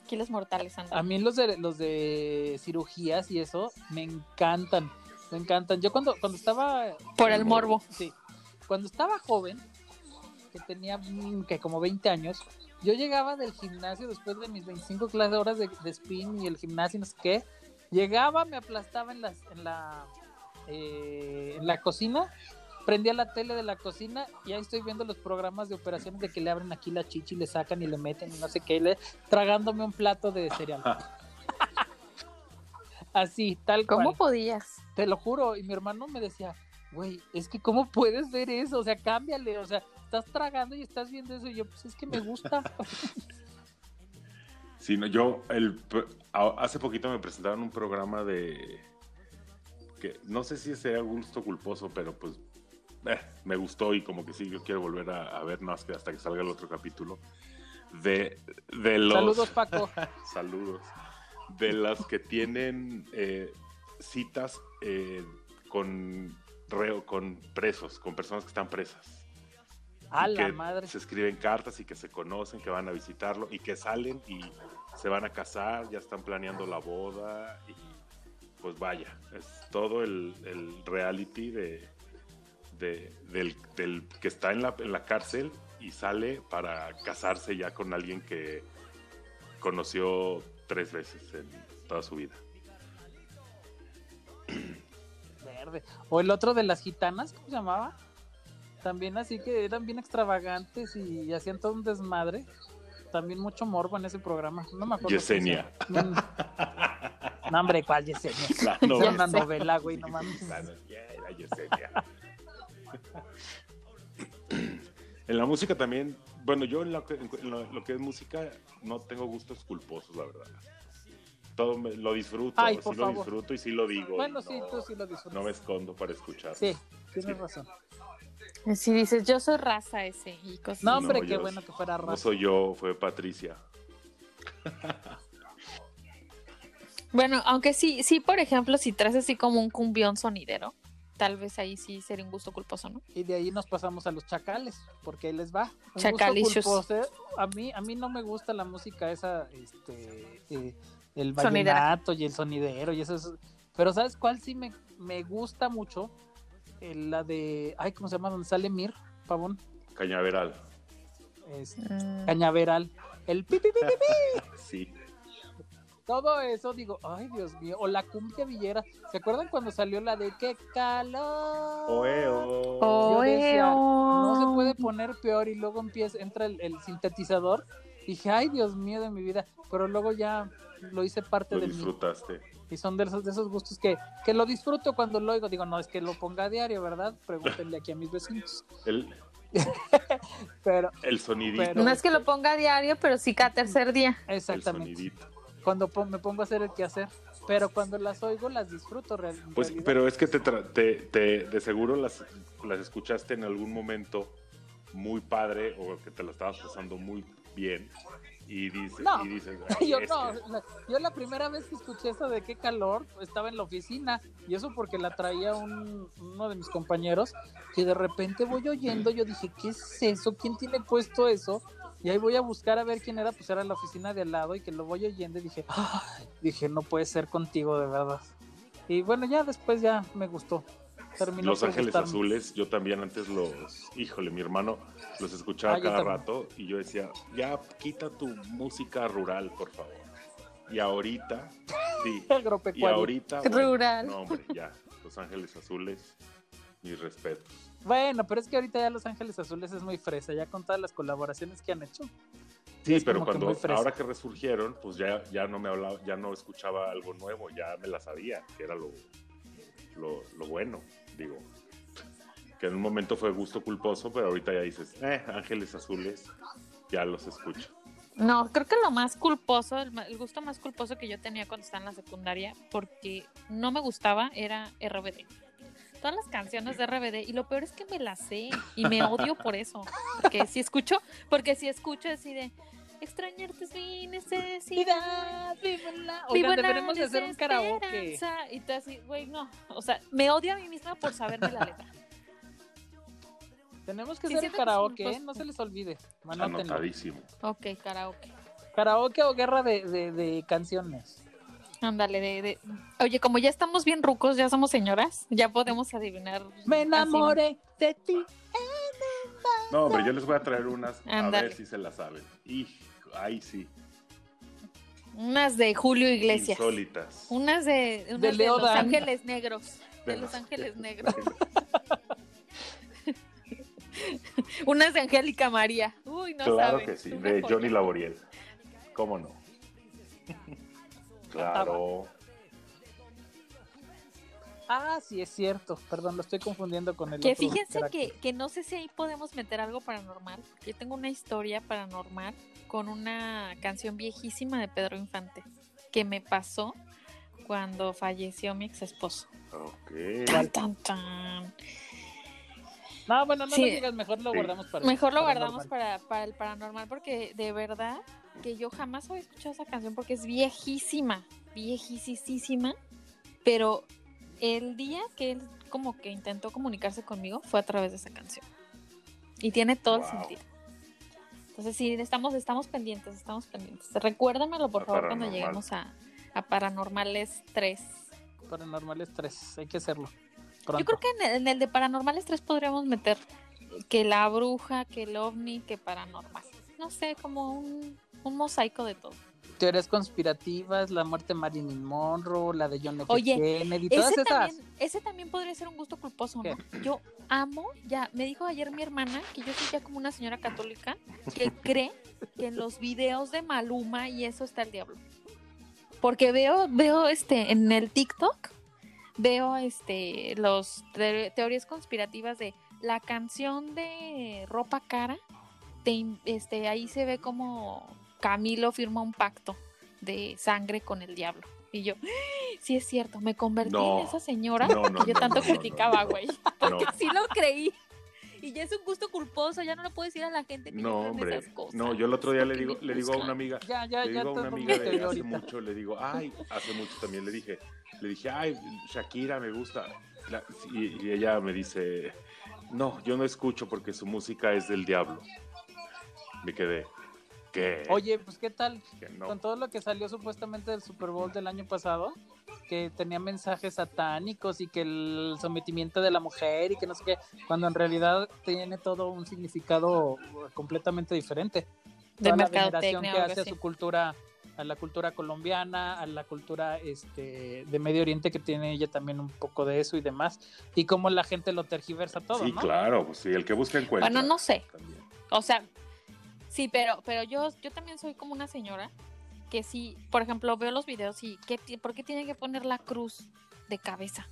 Speaker 2: Kilos mortales.
Speaker 1: A mí los de los de cirugías y eso me encantan, me encantan. Yo cuando cuando estaba
Speaker 2: Por el morbo.
Speaker 1: sí, cuando estaba joven, que tenía mm, que como 20 años, yo llegaba del gimnasio después de mis 25 clases horas de, de spin y el gimnasio no sé qué, llegaba, me aplastaba en las en la eh, en la cocina, prendía la tele de la cocina y ahí estoy viendo los programas de operaciones de que le abren aquí la chichi, le sacan y le meten y no sé qué, y le, tragándome un plato de cereal. Así, tal
Speaker 2: ¿Cómo
Speaker 1: cual.
Speaker 2: podías?
Speaker 1: Te lo juro. Y mi hermano me decía, güey, es que ¿cómo puedes ver eso? O sea, cámbiale. O sea, estás tragando y estás viendo eso. Y yo, pues es que me gusta.
Speaker 3: Sí, no, yo el, hace poquito me presentaron un programa de que no sé si sea gusto culposo, pero pues eh, me gustó y como que sí, yo quiero volver a, a ver más que hasta que salga el otro capítulo de, de los
Speaker 1: Saludos, Paco.
Speaker 3: saludos de las que tienen eh, citas eh, con reo, con presos, con personas que están presas
Speaker 1: A la
Speaker 3: que
Speaker 1: madre.
Speaker 3: se escriben cartas y que se conocen, que van a visitarlo y que salen y se van a casar, ya están planeando la boda y pues vaya, es todo el, el reality de, de- del, del que está en la, en la cárcel y sale para casarse ya con alguien que conoció tres veces en toda su vida.
Speaker 1: Verde. O el otro de las gitanas, ¿cómo se llamaba? También así que eran bien extravagantes y hacían todo un desmadre. También mucho morbo en ese programa. No me acuerdo.
Speaker 3: Yesenia.
Speaker 1: Mm. No, hombre, ¿cuál Yesenia?
Speaker 3: La
Speaker 1: Es
Speaker 3: novela.
Speaker 1: una novela, güey, no mames.
Speaker 3: Era Yesenia. En la música también, bueno, yo en lo que, en lo, que es música no tengo gustos culposos, la verdad. Todo me- lo disfruto,
Speaker 1: Ay,
Speaker 3: sí lo
Speaker 1: favor.
Speaker 3: disfruto y sí lo digo.
Speaker 1: Bueno, sí,
Speaker 3: no,
Speaker 1: tú sí lo disfrutas.
Speaker 3: no me escondo para escuchar.
Speaker 1: Sí, tienes
Speaker 3: Sí.
Speaker 1: razón.
Speaker 2: Si dices, yo soy raza ese y cosas
Speaker 1: No, hombre,
Speaker 3: No,
Speaker 1: qué bueno que fuera
Speaker 3: No
Speaker 1: raza.
Speaker 3: soy yo, fue Patricia.
Speaker 2: Bueno, aunque sí, sí, por ejemplo, si traes así como un cumbión sonidero, tal vez ahí sí sería un gusto culposo, ¿no?
Speaker 1: Y de ahí nos pasamos a los chacales, porque ahí les va. Un gusto
Speaker 2: Chacalicious.
Speaker 1: culposo, A mí, a mí no me gusta la música esa, este, eh, el
Speaker 2: Sonidera.
Speaker 1: vallenato y el sonidero y eso es- Pero ¿sabes cuál sí me, me gusta mucho? Eh, la de, ay, ¿cómo se llama? Donde sale Mir, Pavón.
Speaker 3: Cañaveral.
Speaker 1: Es
Speaker 2: Mm,
Speaker 1: Cañaveral. El pi, pi, pi, pi, pi.
Speaker 3: Sí.
Speaker 1: Todo eso, digo, ay, Dios mío. O la cumbia villera. ¿Se acuerdan cuando salió la de qué calor?
Speaker 3: Oeo.
Speaker 1: Yo decía, no se puede poner peor y luego empieza, entra el, el sintetizador. Dije, ay, Dios mío de mi vida. Pero luego ya lo hice parte
Speaker 3: Lo
Speaker 1: de mí. Y son de esos, de esos gustos que, que lo disfruto cuando lo oigo. Digo, no, es que lo ponga a diario, ¿verdad? Pregúntenle aquí a mis vecinos.
Speaker 3: El,
Speaker 1: Pero,
Speaker 3: el sonidito.
Speaker 1: Pero-
Speaker 2: No es que lo ponga a diario, pero sí cada tercer día.
Speaker 3: el
Speaker 1: exactamente.
Speaker 3: sonidito.
Speaker 1: Cuando pon- me pongo a hacer el quehacer. Pero cuando las oigo, las disfruto real- en
Speaker 3: Pues,
Speaker 1: realidad.
Speaker 3: pero es que te, tra- te, te- de seguro las, las escuchaste en algún momento muy padre o que te la estabas pasando muy bien y, dice,
Speaker 1: No.
Speaker 3: y dices, "Ay,
Speaker 1: Yo no,
Speaker 3: que-
Speaker 1: la- yo la primera vez que escuché eso de qué calor estaba en la oficina y eso porque la traía un- uno de mis compañeros que de repente voy oyendo, yo dije, ¿qué es eso? ¿Quién tiene puesto eso? Y ahí voy a buscar a ver quién era, pues era la oficina de al lado y que lo voy oyendo y dije, "Ay", dije, no puede ser contigo de verdad. Y bueno, ya después ya me gustó. Terminó
Speaker 3: Los Ángeles
Speaker 1: gustarme.
Speaker 3: Azules, yo también antes los, híjole, mi hermano los escuchaba
Speaker 1: Ah,
Speaker 3: cada rato y yo decía, ya quita tu música rural, por favor. Y ahorita, sí, y ahorita,
Speaker 2: Rural.
Speaker 3: no hombre, ya, Los Ángeles Azules, mis respetos.
Speaker 1: Bueno, pero es que ahorita ya Los Ángeles Azules es muy fresa, ya con todas las colaboraciones que han hecho.
Speaker 3: Sí, pero
Speaker 1: que
Speaker 3: cuando
Speaker 1: fresa.
Speaker 3: ahora que resurgieron, pues ya, ya no me hablaba, ya no escuchaba algo nuevo, ya me la sabía, que era lo, lo, lo bueno, digo. Que en un momento fue gusto culposo, pero ahorita ya dices, eh, Ángeles Azules, ya los escucho.
Speaker 2: No, creo que lo más culposo, el, el gusto más culposo que yo tenía cuando estaba en la secundaria, porque no me gustaba, era RBD. Todas las canciones de RBD, y lo peor es que me las sé, y me odio por eso. Porque si escucho, porque si escucho así de extrañarte es mi necesidad.
Speaker 1: vivo en la-
Speaker 2: vivo
Speaker 1: Oigan,
Speaker 2: en la
Speaker 1: deberemos de hacer un karaoke.
Speaker 2: desesperanza", Y tú así, güey, no. O sea, me odio a mí misma por saberme la letra.
Speaker 1: Tenemos que
Speaker 2: Sí,
Speaker 1: hacer karaoke, ¿eh?
Speaker 2: pues-
Speaker 1: no se les olvide.
Speaker 3: Anotadísimo.
Speaker 2: Ok, karaoke.
Speaker 1: Karaoke o guerra de, de- de canciones.
Speaker 2: Ándale, de, de- Oye, como ya estamos bien rucos, ya somos señoras, ya podemos adivinar.
Speaker 1: Me
Speaker 2: así.
Speaker 1: enamoré de ti.
Speaker 3: No, hombre, yo les voy a traer unas, a ver si se las saben. Y ahí sí,
Speaker 2: Unas de Julio Iglesias.
Speaker 3: insólitas.
Speaker 2: Unas de, unas
Speaker 1: De
Speaker 2: de,
Speaker 1: Leo
Speaker 2: Los
Speaker 1: Dan.
Speaker 2: Ángeles Negros. De,
Speaker 3: De
Speaker 2: Los
Speaker 3: los-
Speaker 2: Ángeles Negros. Unas de Angélica María. Uy, no
Speaker 3: claro
Speaker 2: saben.
Speaker 3: que sí, de. Johnny Laboriel. ¿Cómo no? Claro.
Speaker 1: Ah, sí, es cierto. Perdón, lo estoy confundiendo con el
Speaker 2: Que
Speaker 1: otro
Speaker 2: fíjense que, que no sé si ahí podemos meter algo paranormal. Yo tengo una historia paranormal con una canción viejísima de Pedro Infante que me pasó cuando falleció mi ex esposo.
Speaker 3: Ok.
Speaker 2: Tan, tan, tan.
Speaker 1: No, bueno, no
Speaker 2: Sí.
Speaker 1: lo digas, mejor lo
Speaker 3: Sí.
Speaker 1: guardamos para
Speaker 2: Mejor lo guardamos para, para el paranormal porque de verdad que yo jamás había escuchado esa canción porque es viejísima, viejísima, pero el día que él como que intentó comunicarse conmigo fue a través de esa canción. Y tiene todo el sentido. Entonces sí, estamos, estamos pendientes, estamos pendientes. Recuérdamelo por
Speaker 3: A
Speaker 2: favor cuando lleguemos a, a Paranormales 3.
Speaker 1: Paranormales 3, hay que hacerlo. Pronto.
Speaker 2: Yo creo que en el, en el de Paranormales 3 podríamos meter que la bruja, que el ovni, que paranormal. No sé, como un, un mosaico de todo.
Speaker 1: Teorías conspirativas, la muerte de Marilyn Monroe, la de John F.
Speaker 2: Oye,
Speaker 1: Kennedy, todas
Speaker 2: Ese
Speaker 1: esas.
Speaker 2: también, ese también podría ser un gusto culposo, ¿no? Yo amo, ya, me dijo ayer mi hermana que yo soy ya como una señora católica que cree que en los videos de Maluma y eso está el diablo. Porque veo, veo este, en el TikTok, veo este, los te- teorías conspirativas de la canción de ropa cara, te este, ahí se ve como Camilo firma un pacto de sangre con el diablo. Y yo, sí es cierto, me convertí
Speaker 3: No.
Speaker 2: en esa señora
Speaker 3: No, no,
Speaker 2: que yo
Speaker 3: no,
Speaker 2: tanto criticaba,
Speaker 3: no.
Speaker 2: güey. Porque
Speaker 3: No.
Speaker 2: sí lo creí. Y ya es un gusto culposo, ya no le puedo decir a la gente que
Speaker 3: No, hombre.
Speaker 2: esas cosas.
Speaker 3: No, yo el otro día le digo, le digo a una amiga,
Speaker 1: Ya, ya,
Speaker 3: le
Speaker 1: ya
Speaker 3: digo a una amiga de hace mucho, le digo, ay, hace mucho también le dije, le dije, ay, Shakira me gusta. la- y, y ella me dice, no, yo no escucho porque su música es del diablo. Me quedé, ¿qué?
Speaker 1: Oye, pues qué tal
Speaker 3: Que no.
Speaker 1: con todo lo que salió supuestamente del Super Bowl del año pasado, que tenía mensajes satánicos y que el sometimiento de la mujer y que no sé qué, cuando en realidad tiene todo un significado completamente diferente.
Speaker 2: De
Speaker 1: Toda la veneración que hace a su cultura, a la cultura colombiana, a la cultura este de Medio Oriente que tiene ella también un poco de eso y demás, y cómo la gente lo tergiversa todo,
Speaker 3: sí,
Speaker 1: ¿no?
Speaker 3: claro, pues sí, el que busca encuentra.
Speaker 2: Bueno, no sé.
Speaker 3: También.
Speaker 2: O sea, sí, pero, pero yo, yo también soy como una señora que sí, por ejemplo, veo los videos y ¿qué, ¿por qué tiene que poner la cruz de cabeza?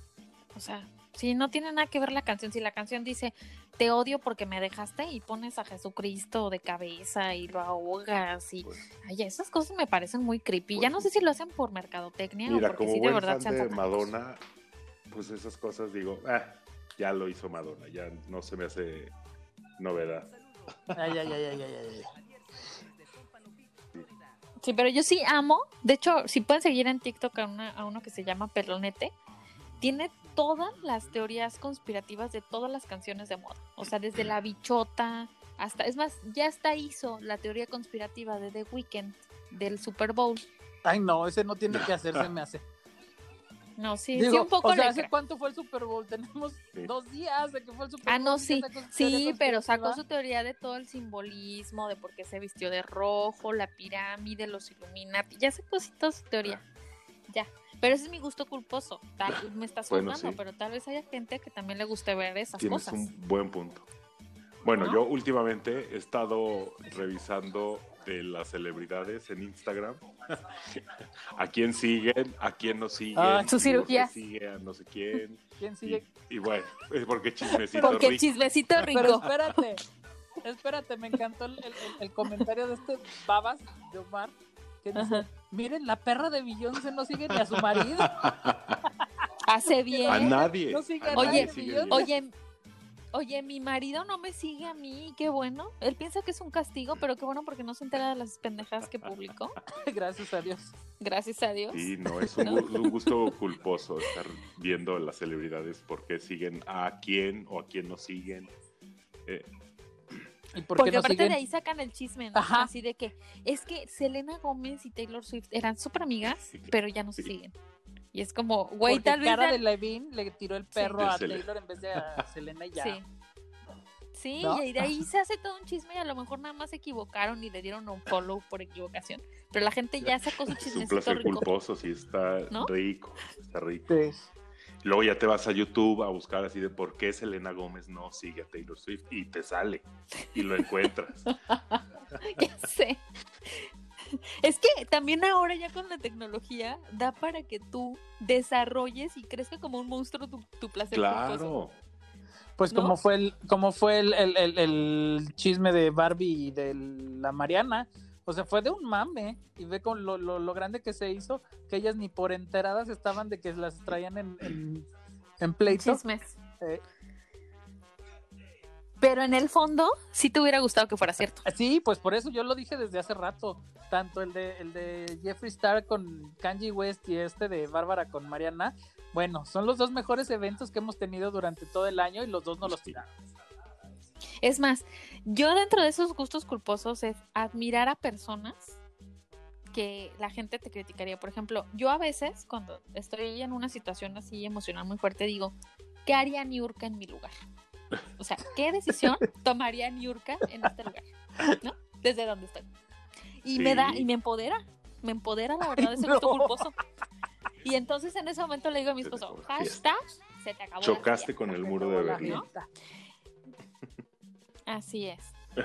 Speaker 2: O sea, si no tiene nada que ver la canción, si la canción dice te odio porque me dejaste y pones a Jesucristo de cabeza y lo ahogas y
Speaker 3: Pues,
Speaker 2: ay, esas cosas me parecen muy creepy.
Speaker 3: Pues
Speaker 2: ya no
Speaker 3: sí.
Speaker 2: sé si lo hacen por mercadotecnia o
Speaker 3: Mira,
Speaker 2: porque
Speaker 3: como
Speaker 2: sí de verdad
Speaker 3: fan de. Madonna, pues esas cosas digo, ah, ya lo hizo Madonna, ya no se me hace novedad.
Speaker 1: Ay, ay, ay, ay, ay, ay.
Speaker 2: Sí, pero yo sí amo. De hecho, si pueden seguir en TikTok a, una- a uno que se llama Pelonete, tiene todas las teorías conspirativas de todas las canciones de moda. O sea, desde la bichota hasta. Es más, ya hasta hizo la teoría conspirativa de The Weeknd del Super Bowl.
Speaker 1: Ay, no, ese no tiene que hacerse, me hace.
Speaker 2: No, sí,
Speaker 1: Digo,
Speaker 2: sí, un poco
Speaker 1: o sea,
Speaker 2: le
Speaker 1: ¿hace cuánto fue el Super Bowl? Tenemos
Speaker 3: Sí.
Speaker 1: dos días de que fue el Super
Speaker 2: Ah,
Speaker 1: Bowl.
Speaker 2: no,
Speaker 1: y
Speaker 2: sí, sí, pero sacó su teoría de todo el simbolismo, de por qué se vistió de rojo, la pirámide, los Illuminati, ya sacó sí toda su teoría, ya. Pero ese es mi gusto culposo, tal, me estás
Speaker 3: Bueno, sí.
Speaker 2: pero tal vez haya gente que también le guste ver esas
Speaker 3: Tienes
Speaker 2: cosas.
Speaker 3: un buen punto. Bueno,
Speaker 2: ¿No?
Speaker 3: yo últimamente he estado revisando de las celebridades en Instagram. a quién siguen, a quién no siguen.
Speaker 1: Ah,
Speaker 2: su cirugía.
Speaker 3: sigue a no sé quién.
Speaker 1: ¿Quién sigue?
Speaker 3: y bueno, es porque chismecito
Speaker 2: Porque
Speaker 3: rico.
Speaker 2: chismecito
Speaker 1: Pero
Speaker 2: rico.
Speaker 1: espérate, espérate, me encantó el, el- el comentario de este babas de Omar que dice,
Speaker 2: Ajá.
Speaker 1: miren, la perra de Beyoncé no sigue ni a su marido.
Speaker 2: Hace
Speaker 3: A
Speaker 2: bien.
Speaker 3: nadie.
Speaker 1: No sigue
Speaker 3: a nadie
Speaker 2: nadie,
Speaker 3: sigue
Speaker 1: Beyoncé.
Speaker 3: bien.
Speaker 2: Oye, oye, mi marido no me sigue a mí, qué bueno. Él piensa que es un castigo, pero qué bueno porque no se entera de las pendejadas que publicó.
Speaker 1: Gracias a Dios.
Speaker 2: Gracias a Dios.
Speaker 3: Sí, no, es un,
Speaker 2: ¿No?
Speaker 3: gu- un gusto culposo estar viendo las celebridades porque siguen a quién o a quién no siguen. Eh,
Speaker 1: ¿Y por
Speaker 2: Porque
Speaker 1: no
Speaker 2: aparte
Speaker 1: siguen?
Speaker 2: de ahí sacan el chisme, ¿no?
Speaker 1: Ajá.
Speaker 2: Así de que es que Selena Gómez y Taylor Swift eran súper amigas,
Speaker 3: Sí.
Speaker 2: pero ya no se
Speaker 3: Sí.
Speaker 2: siguen. Y es como, güey, tal vez.
Speaker 1: cara de Levine le tiró el perro a
Speaker 3: Selena.
Speaker 1: Taylor en vez de a Selena y ya.
Speaker 2: Sí. Sí,
Speaker 1: ¿No?
Speaker 2: y de ahí se hace todo un chisme y a lo mejor nada más se equivocaron y le dieron un follow por equivocación. Pero la gente ya sacó su
Speaker 3: es un placer
Speaker 2: rico.
Speaker 3: culposo, sí, está
Speaker 2: ¿No?
Speaker 3: rico, está rico.
Speaker 1: Sí.
Speaker 3: Luego ya te vas a YouTube a buscar así de por qué Selena Gómez no sigue a Taylor Swift y te sale y lo encuentras.
Speaker 2: ya sé. Es que también ahora ya con la tecnología da para que tú desarrolles y crezca como un monstruo tu, tu placer culposo.
Speaker 3: claro.
Speaker 1: Pues
Speaker 2: ¿No?
Speaker 1: como fue el, como fue el, el- el- el chisme de Barbie y de la Mariana. O sea, fue de un mame. Y ve con lo, lo, lo grande que se hizo, que ellas ni por enteradas estaban de que las traían en, en, en pleito.
Speaker 2: Chismes.
Speaker 1: Eh,
Speaker 2: Pero en el fondo, sí te hubiera gustado que fuera cierto.
Speaker 1: sí, pues por eso yo lo dije desde hace rato. Tanto el de, el de Jeffree Star con Kanye West y este de Bárbara con Mariana. Bueno, son los dos mejores eventos que hemos tenido durante todo el año y los dos no los tiraron.
Speaker 2: Es más, yo dentro de esos gustos culposos es admirar a personas que la gente te criticaría. Por ejemplo, yo a veces cuando estoy en una situación así emocional muy fuerte digo, ¿qué haría Niurka en mi lugar? O sea, ¿qué decisión tomaría Niurka en este lugar? ¿No? Desde donde estoy. Y me da, y me empodera, me empodera la verdad ese
Speaker 1: no.
Speaker 2: gusto culposo. Y entonces en ese momento le digo a mi esposo, hashtag, se te acabó
Speaker 3: Chocaste
Speaker 2: fiesta".
Speaker 3: con el muro de Berlín.
Speaker 1: fiesta.
Speaker 2: Así es.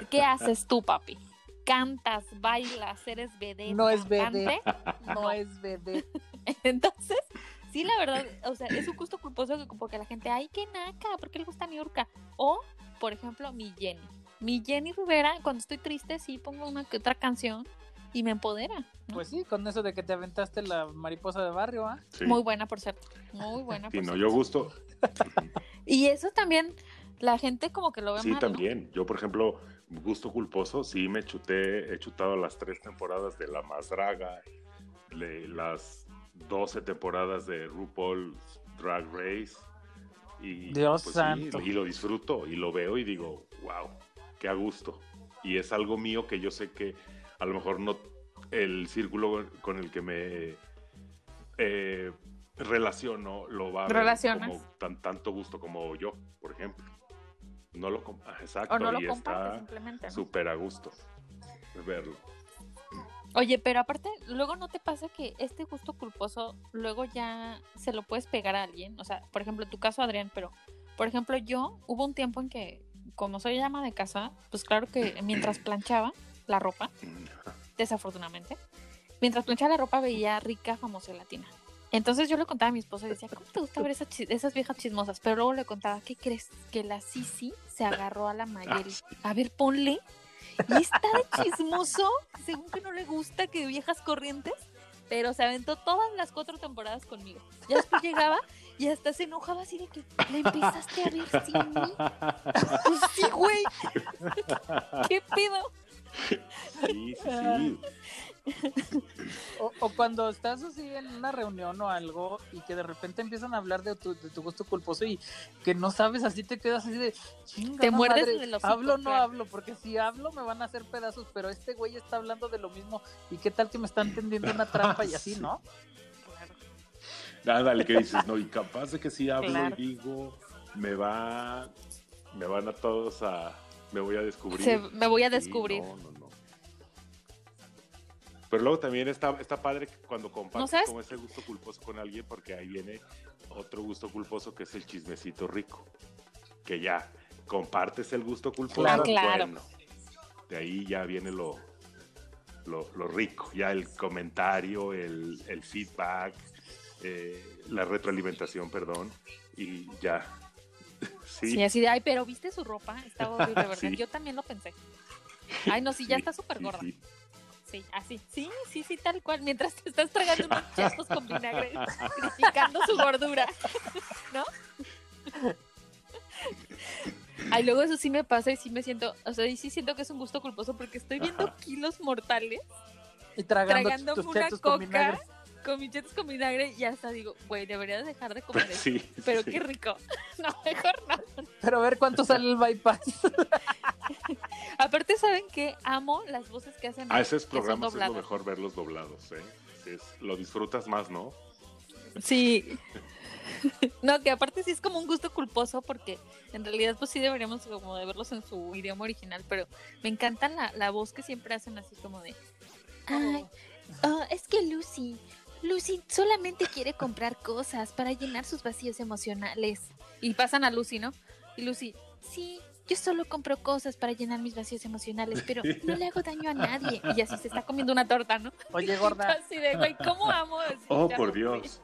Speaker 2: ¿Qué haces tú, papi? Cantas, bailas, eres vedette.
Speaker 1: No es
Speaker 2: cantante?
Speaker 1: No es bebé.
Speaker 2: Entonces, sí, la verdad, o sea, es un gusto culposo que porque la gente, ay, qué naca, ¿por qué le gusta Niurka? O, por ejemplo, mi Jenny. Mi Jenny Rivera, cuando estoy triste, sí pongo una que otra canción y me empodera. ¿no?
Speaker 1: Pues sí, con eso de que te aventaste la mariposa de barrio, ¿ah?
Speaker 3: Sí.
Speaker 2: Muy buena, por cierto. Muy buena,
Speaker 3: Sí,
Speaker 2: por
Speaker 3: no,
Speaker 2: cierto.
Speaker 3: yo gusto.
Speaker 2: Y eso también, la gente como que lo ve
Speaker 3: Sí,
Speaker 2: mal, ¿no?
Speaker 3: también. Yo, por ejemplo, gusto culposo, sí me chuté, he chutado las tres temporadas de La Más Draga, le- las 12 temporadas de RuPaul's Drag Race, Y,
Speaker 1: Dios
Speaker 3: pues, sí,
Speaker 1: santo.
Speaker 3: y lo disfruto y lo veo y digo, wow, qué a gusto. Y es algo mío que yo sé que a lo mejor no el círculo con el que me eh, relaciono lo va a ver
Speaker 2: Relacionas.
Speaker 3: como tan, tanto gusto como yo, por ejemplo. No lo ah, exacto
Speaker 2: O no lo
Speaker 3: y está súper a gusto verlo.
Speaker 2: Oye, pero aparte, luego no te pasa que este gusto culposo luego ya se lo puedes pegar a alguien. O sea, por ejemplo, en tu caso, Adrián, pero por ejemplo, yo hubo un tiempo en que, como soy llama de casa, pues claro que mientras planchaba la ropa, desafortunadamente, mientras planchaba la ropa veía rica famosa latina. Entonces yo le contaba a mi esposa y decía, ¿cómo te gusta ver esas, esas viejas chismosas? Pero luego le contaba, ¿qué crees? Que la Sisi se agarró a la Mayeli.
Speaker 3: sí.
Speaker 2: A ver, ponle. Y está de chismoso, según que no le gusta que viejas corrientes, pero se aventó todas las cuatro temporadas conmigo. Ya después llegaba y hasta se enojaba así de que la empezaste a ver sin mí. Pues sí, güey. ¿Qué pedo?
Speaker 3: Sí, sí, sí.
Speaker 1: O, o cuando estás así en una reunión o algo y que de repente empiezan a hablar de tu, de tu gusto culposo y que no sabes, así te quedas así de chinga.
Speaker 2: Te muerdes
Speaker 1: madre,
Speaker 2: el hocico,
Speaker 1: Hablo o no
Speaker 2: claro.
Speaker 1: hablo, porque si hablo me van a hacer pedazos, pero este güey está hablando de lo mismo y qué tal que me están tendiendo una trampa y así,
Speaker 3: Sí.
Speaker 1: ¿no?
Speaker 3: Ándale, que dices, no, y capaz de que si hablo
Speaker 2: Claro.
Speaker 3: y digo, me va, me van a todos a, me voy a descubrir.
Speaker 2: Se- me voy a
Speaker 3: Sí,
Speaker 2: descubrir.
Speaker 3: no, no, no. Pero luego también está, está padre cuando compartes
Speaker 2: sabes?
Speaker 3: como ese gusto culposo con alguien, porque ahí viene otro gusto culposo que es el chismecito rico. Que ya compartes el gusto culposo,
Speaker 1: Claro.
Speaker 2: Ah, claro.
Speaker 3: bueno, de ahí ya viene lo, lo, lo rico, ya el comentario, el, el feedback, eh, la retroalimentación, perdón, y ya. Sí,
Speaker 2: Sí, así de, ay, pero viste su ropa, horrible, ¿verdad?
Speaker 3: Sí.
Speaker 2: Yo también lo pensé. Ay, no, sí, ya
Speaker 3: sí,
Speaker 2: está súper
Speaker 3: sí,
Speaker 2: gorda.
Speaker 3: Sí.
Speaker 2: Sí, así. Sí, sí, sí, tal cual. Mientras te estás tragando unos chetos con vinagre, criticando su gordura. ¿No? Ay, luego eso sí me pasa y sí me siento, o sea, y sí siento que es un gusto culposo porque estoy viendo
Speaker 3: Ajá.
Speaker 2: kilos mortales
Speaker 1: Y tragando
Speaker 2: tragándome
Speaker 1: tus
Speaker 2: una
Speaker 1: con
Speaker 2: coca. Con chetos con vinagre y hasta digo, güey, deberías dejar de comer eso.
Speaker 3: Sí,
Speaker 2: Pero
Speaker 3: sí.
Speaker 2: qué rico. No, mejor no.
Speaker 1: Pero a ver cuánto sale el bypass.
Speaker 2: Aparte, ¿saben qué? Amo las voces que hacen.
Speaker 3: A esos
Speaker 2: que son
Speaker 3: programas es lo mejor verlos doblados, ¿eh? Es- lo disfrutas más, ¿no?
Speaker 2: Sí. No, que aparte sí es como un gusto culposo porque en realidad pues sí deberíamos como de verlos en su idioma original, pero me encanta la, la voz que siempre hacen así como de... Ay, oh, es que Lucy, Lucy solamente quiere comprar cosas para llenar sus vacíos emocionales. Y pasan a Lucy, ¿no? Y Lucy, sí, yo solo compro cosas para llenar mis vacíos emocionales, pero no le hago daño a nadie. Y así se está comiendo una torta, ¿no?
Speaker 1: Oye, gorda,
Speaker 2: Así de, güey, ¿cómo amo?
Speaker 3: Oh, por? Dios.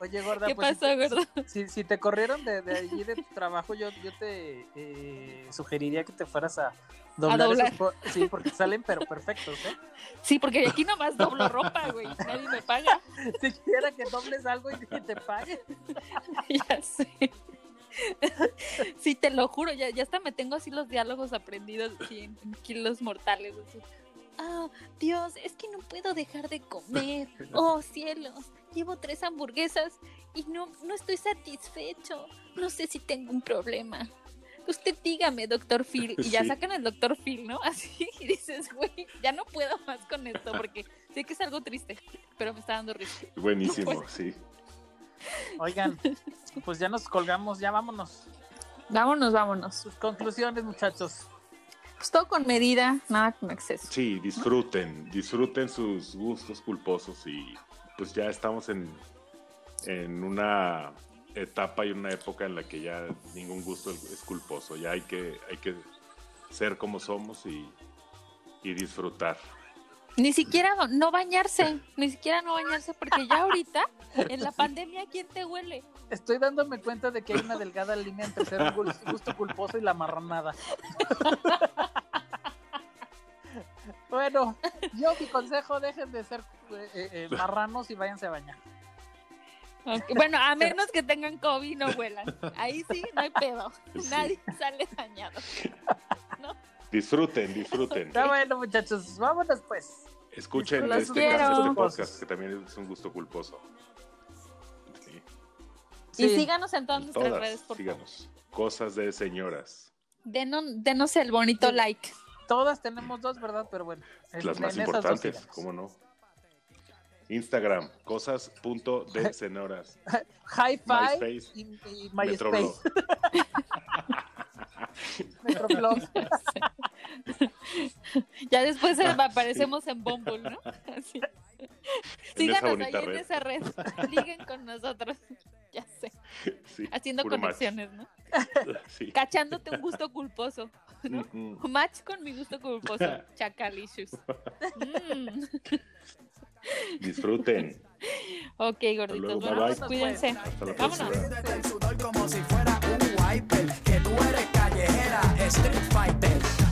Speaker 1: Oye, gorda,
Speaker 2: ¿Qué
Speaker 1: pues, si
Speaker 2: pasó,
Speaker 1: te-
Speaker 2: gordo?
Speaker 1: Si, si te corrieron de, de allí de tu trabajo, yo, yo te eh, sugeriría que te fueras a doblar,
Speaker 2: doblar.
Speaker 1: esos Sí, porque salen pero perfectos, ¿eh?
Speaker 2: Sí, porque aquí nomás doblo ropa, güey. Nadie me paga.
Speaker 1: Si quiera que dobles algo y que te paguen.
Speaker 2: ya sé. Sí, te lo juro, ya, ya hasta me tengo así los diálogos aprendidos así en, en kilos mortales. Así. Ah, Dios, es que no puedo dejar de comer. Oh, cielos, llevo tres hamburguesas y no, no estoy satisfecho. No sé si tengo un problema. Usted dígame, doctor Phil. Y ya
Speaker 3: Sí.
Speaker 2: sacan al doctor Phil, ¿no? Así, y dices, güey, ya no puedo más con esto porque sé que es algo triste, pero me está dando risa.
Speaker 3: Buenísimo,
Speaker 2: Pues-
Speaker 3: sí.
Speaker 1: Oigan, pues ya nos colgamos, ya vámonos.
Speaker 2: Vámonos, vámonos.
Speaker 1: Sus conclusiones, muchachos.
Speaker 2: Pues todo con medida, nada con exceso.
Speaker 3: Sí, disfruten, disfruten sus gustos culposos y pues ya estamos en, en una etapa y una época en la que ya ningún gusto es culposo, ya hay que, hay que ser como somos y, y disfrutar.
Speaker 2: Ni siquiera no bañarse, ni siquiera no bañarse, porque ya ahorita, en la pandemia, ¿quién te huele?
Speaker 1: Estoy dándome cuenta de que hay una delgada línea entre ser un gusto culposo y la marranada. Bueno, yo mi consejo, dejen de ser eh, eh, eh, marranos y váyanse a bañar.
Speaker 2: Bueno, a menos que tengan COVID no huelan. Ahí sí, no hay pedo.
Speaker 3: Sí.
Speaker 2: Nadie sale dañado.
Speaker 3: Disfruten, disfruten.
Speaker 1: Está bueno, muchachos, vámonos pues.
Speaker 3: Escuchen
Speaker 1: Los
Speaker 3: este,
Speaker 2: quiero.
Speaker 3: este podcast que también es un gusto culposo. Sí.
Speaker 2: Y
Speaker 1: Sí.
Speaker 2: síganos en todas nuestras
Speaker 3: Todas,
Speaker 2: redes, por favor.
Speaker 3: síganos. Cosas de señoras.
Speaker 2: Denos, denos el bonito like.
Speaker 1: Todas tenemos dos, ¿verdad? Pero bueno. en-
Speaker 3: Las más
Speaker 1: en
Speaker 3: importantes. ¿cómo no? Instagram, cosas.de señoras.
Speaker 1: Hi-Fi
Speaker 3: MySpace,
Speaker 1: y, y. MySpace.
Speaker 2: Ya después eh, aparecemos en Bumble, ¿no? Así.
Speaker 3: En esa
Speaker 2: Síganos ahí en esa red. Liguen con nosotros. Ya sé.
Speaker 3: Sí,
Speaker 2: Haciendo
Speaker 3: match.
Speaker 2: conexiones, ¿no?
Speaker 3: Sí.
Speaker 2: Cachándote un gusto culposo. ¿no? Match con mi gusto culposo. Chacalicious. Mm.
Speaker 3: Disfruten.
Speaker 2: Ok, gorditos. Bueno, pues cuídense.
Speaker 3: Hasta la
Speaker 2: Vámonos.
Speaker 4: como si fuera un wiper Que tú eres your head out and straight.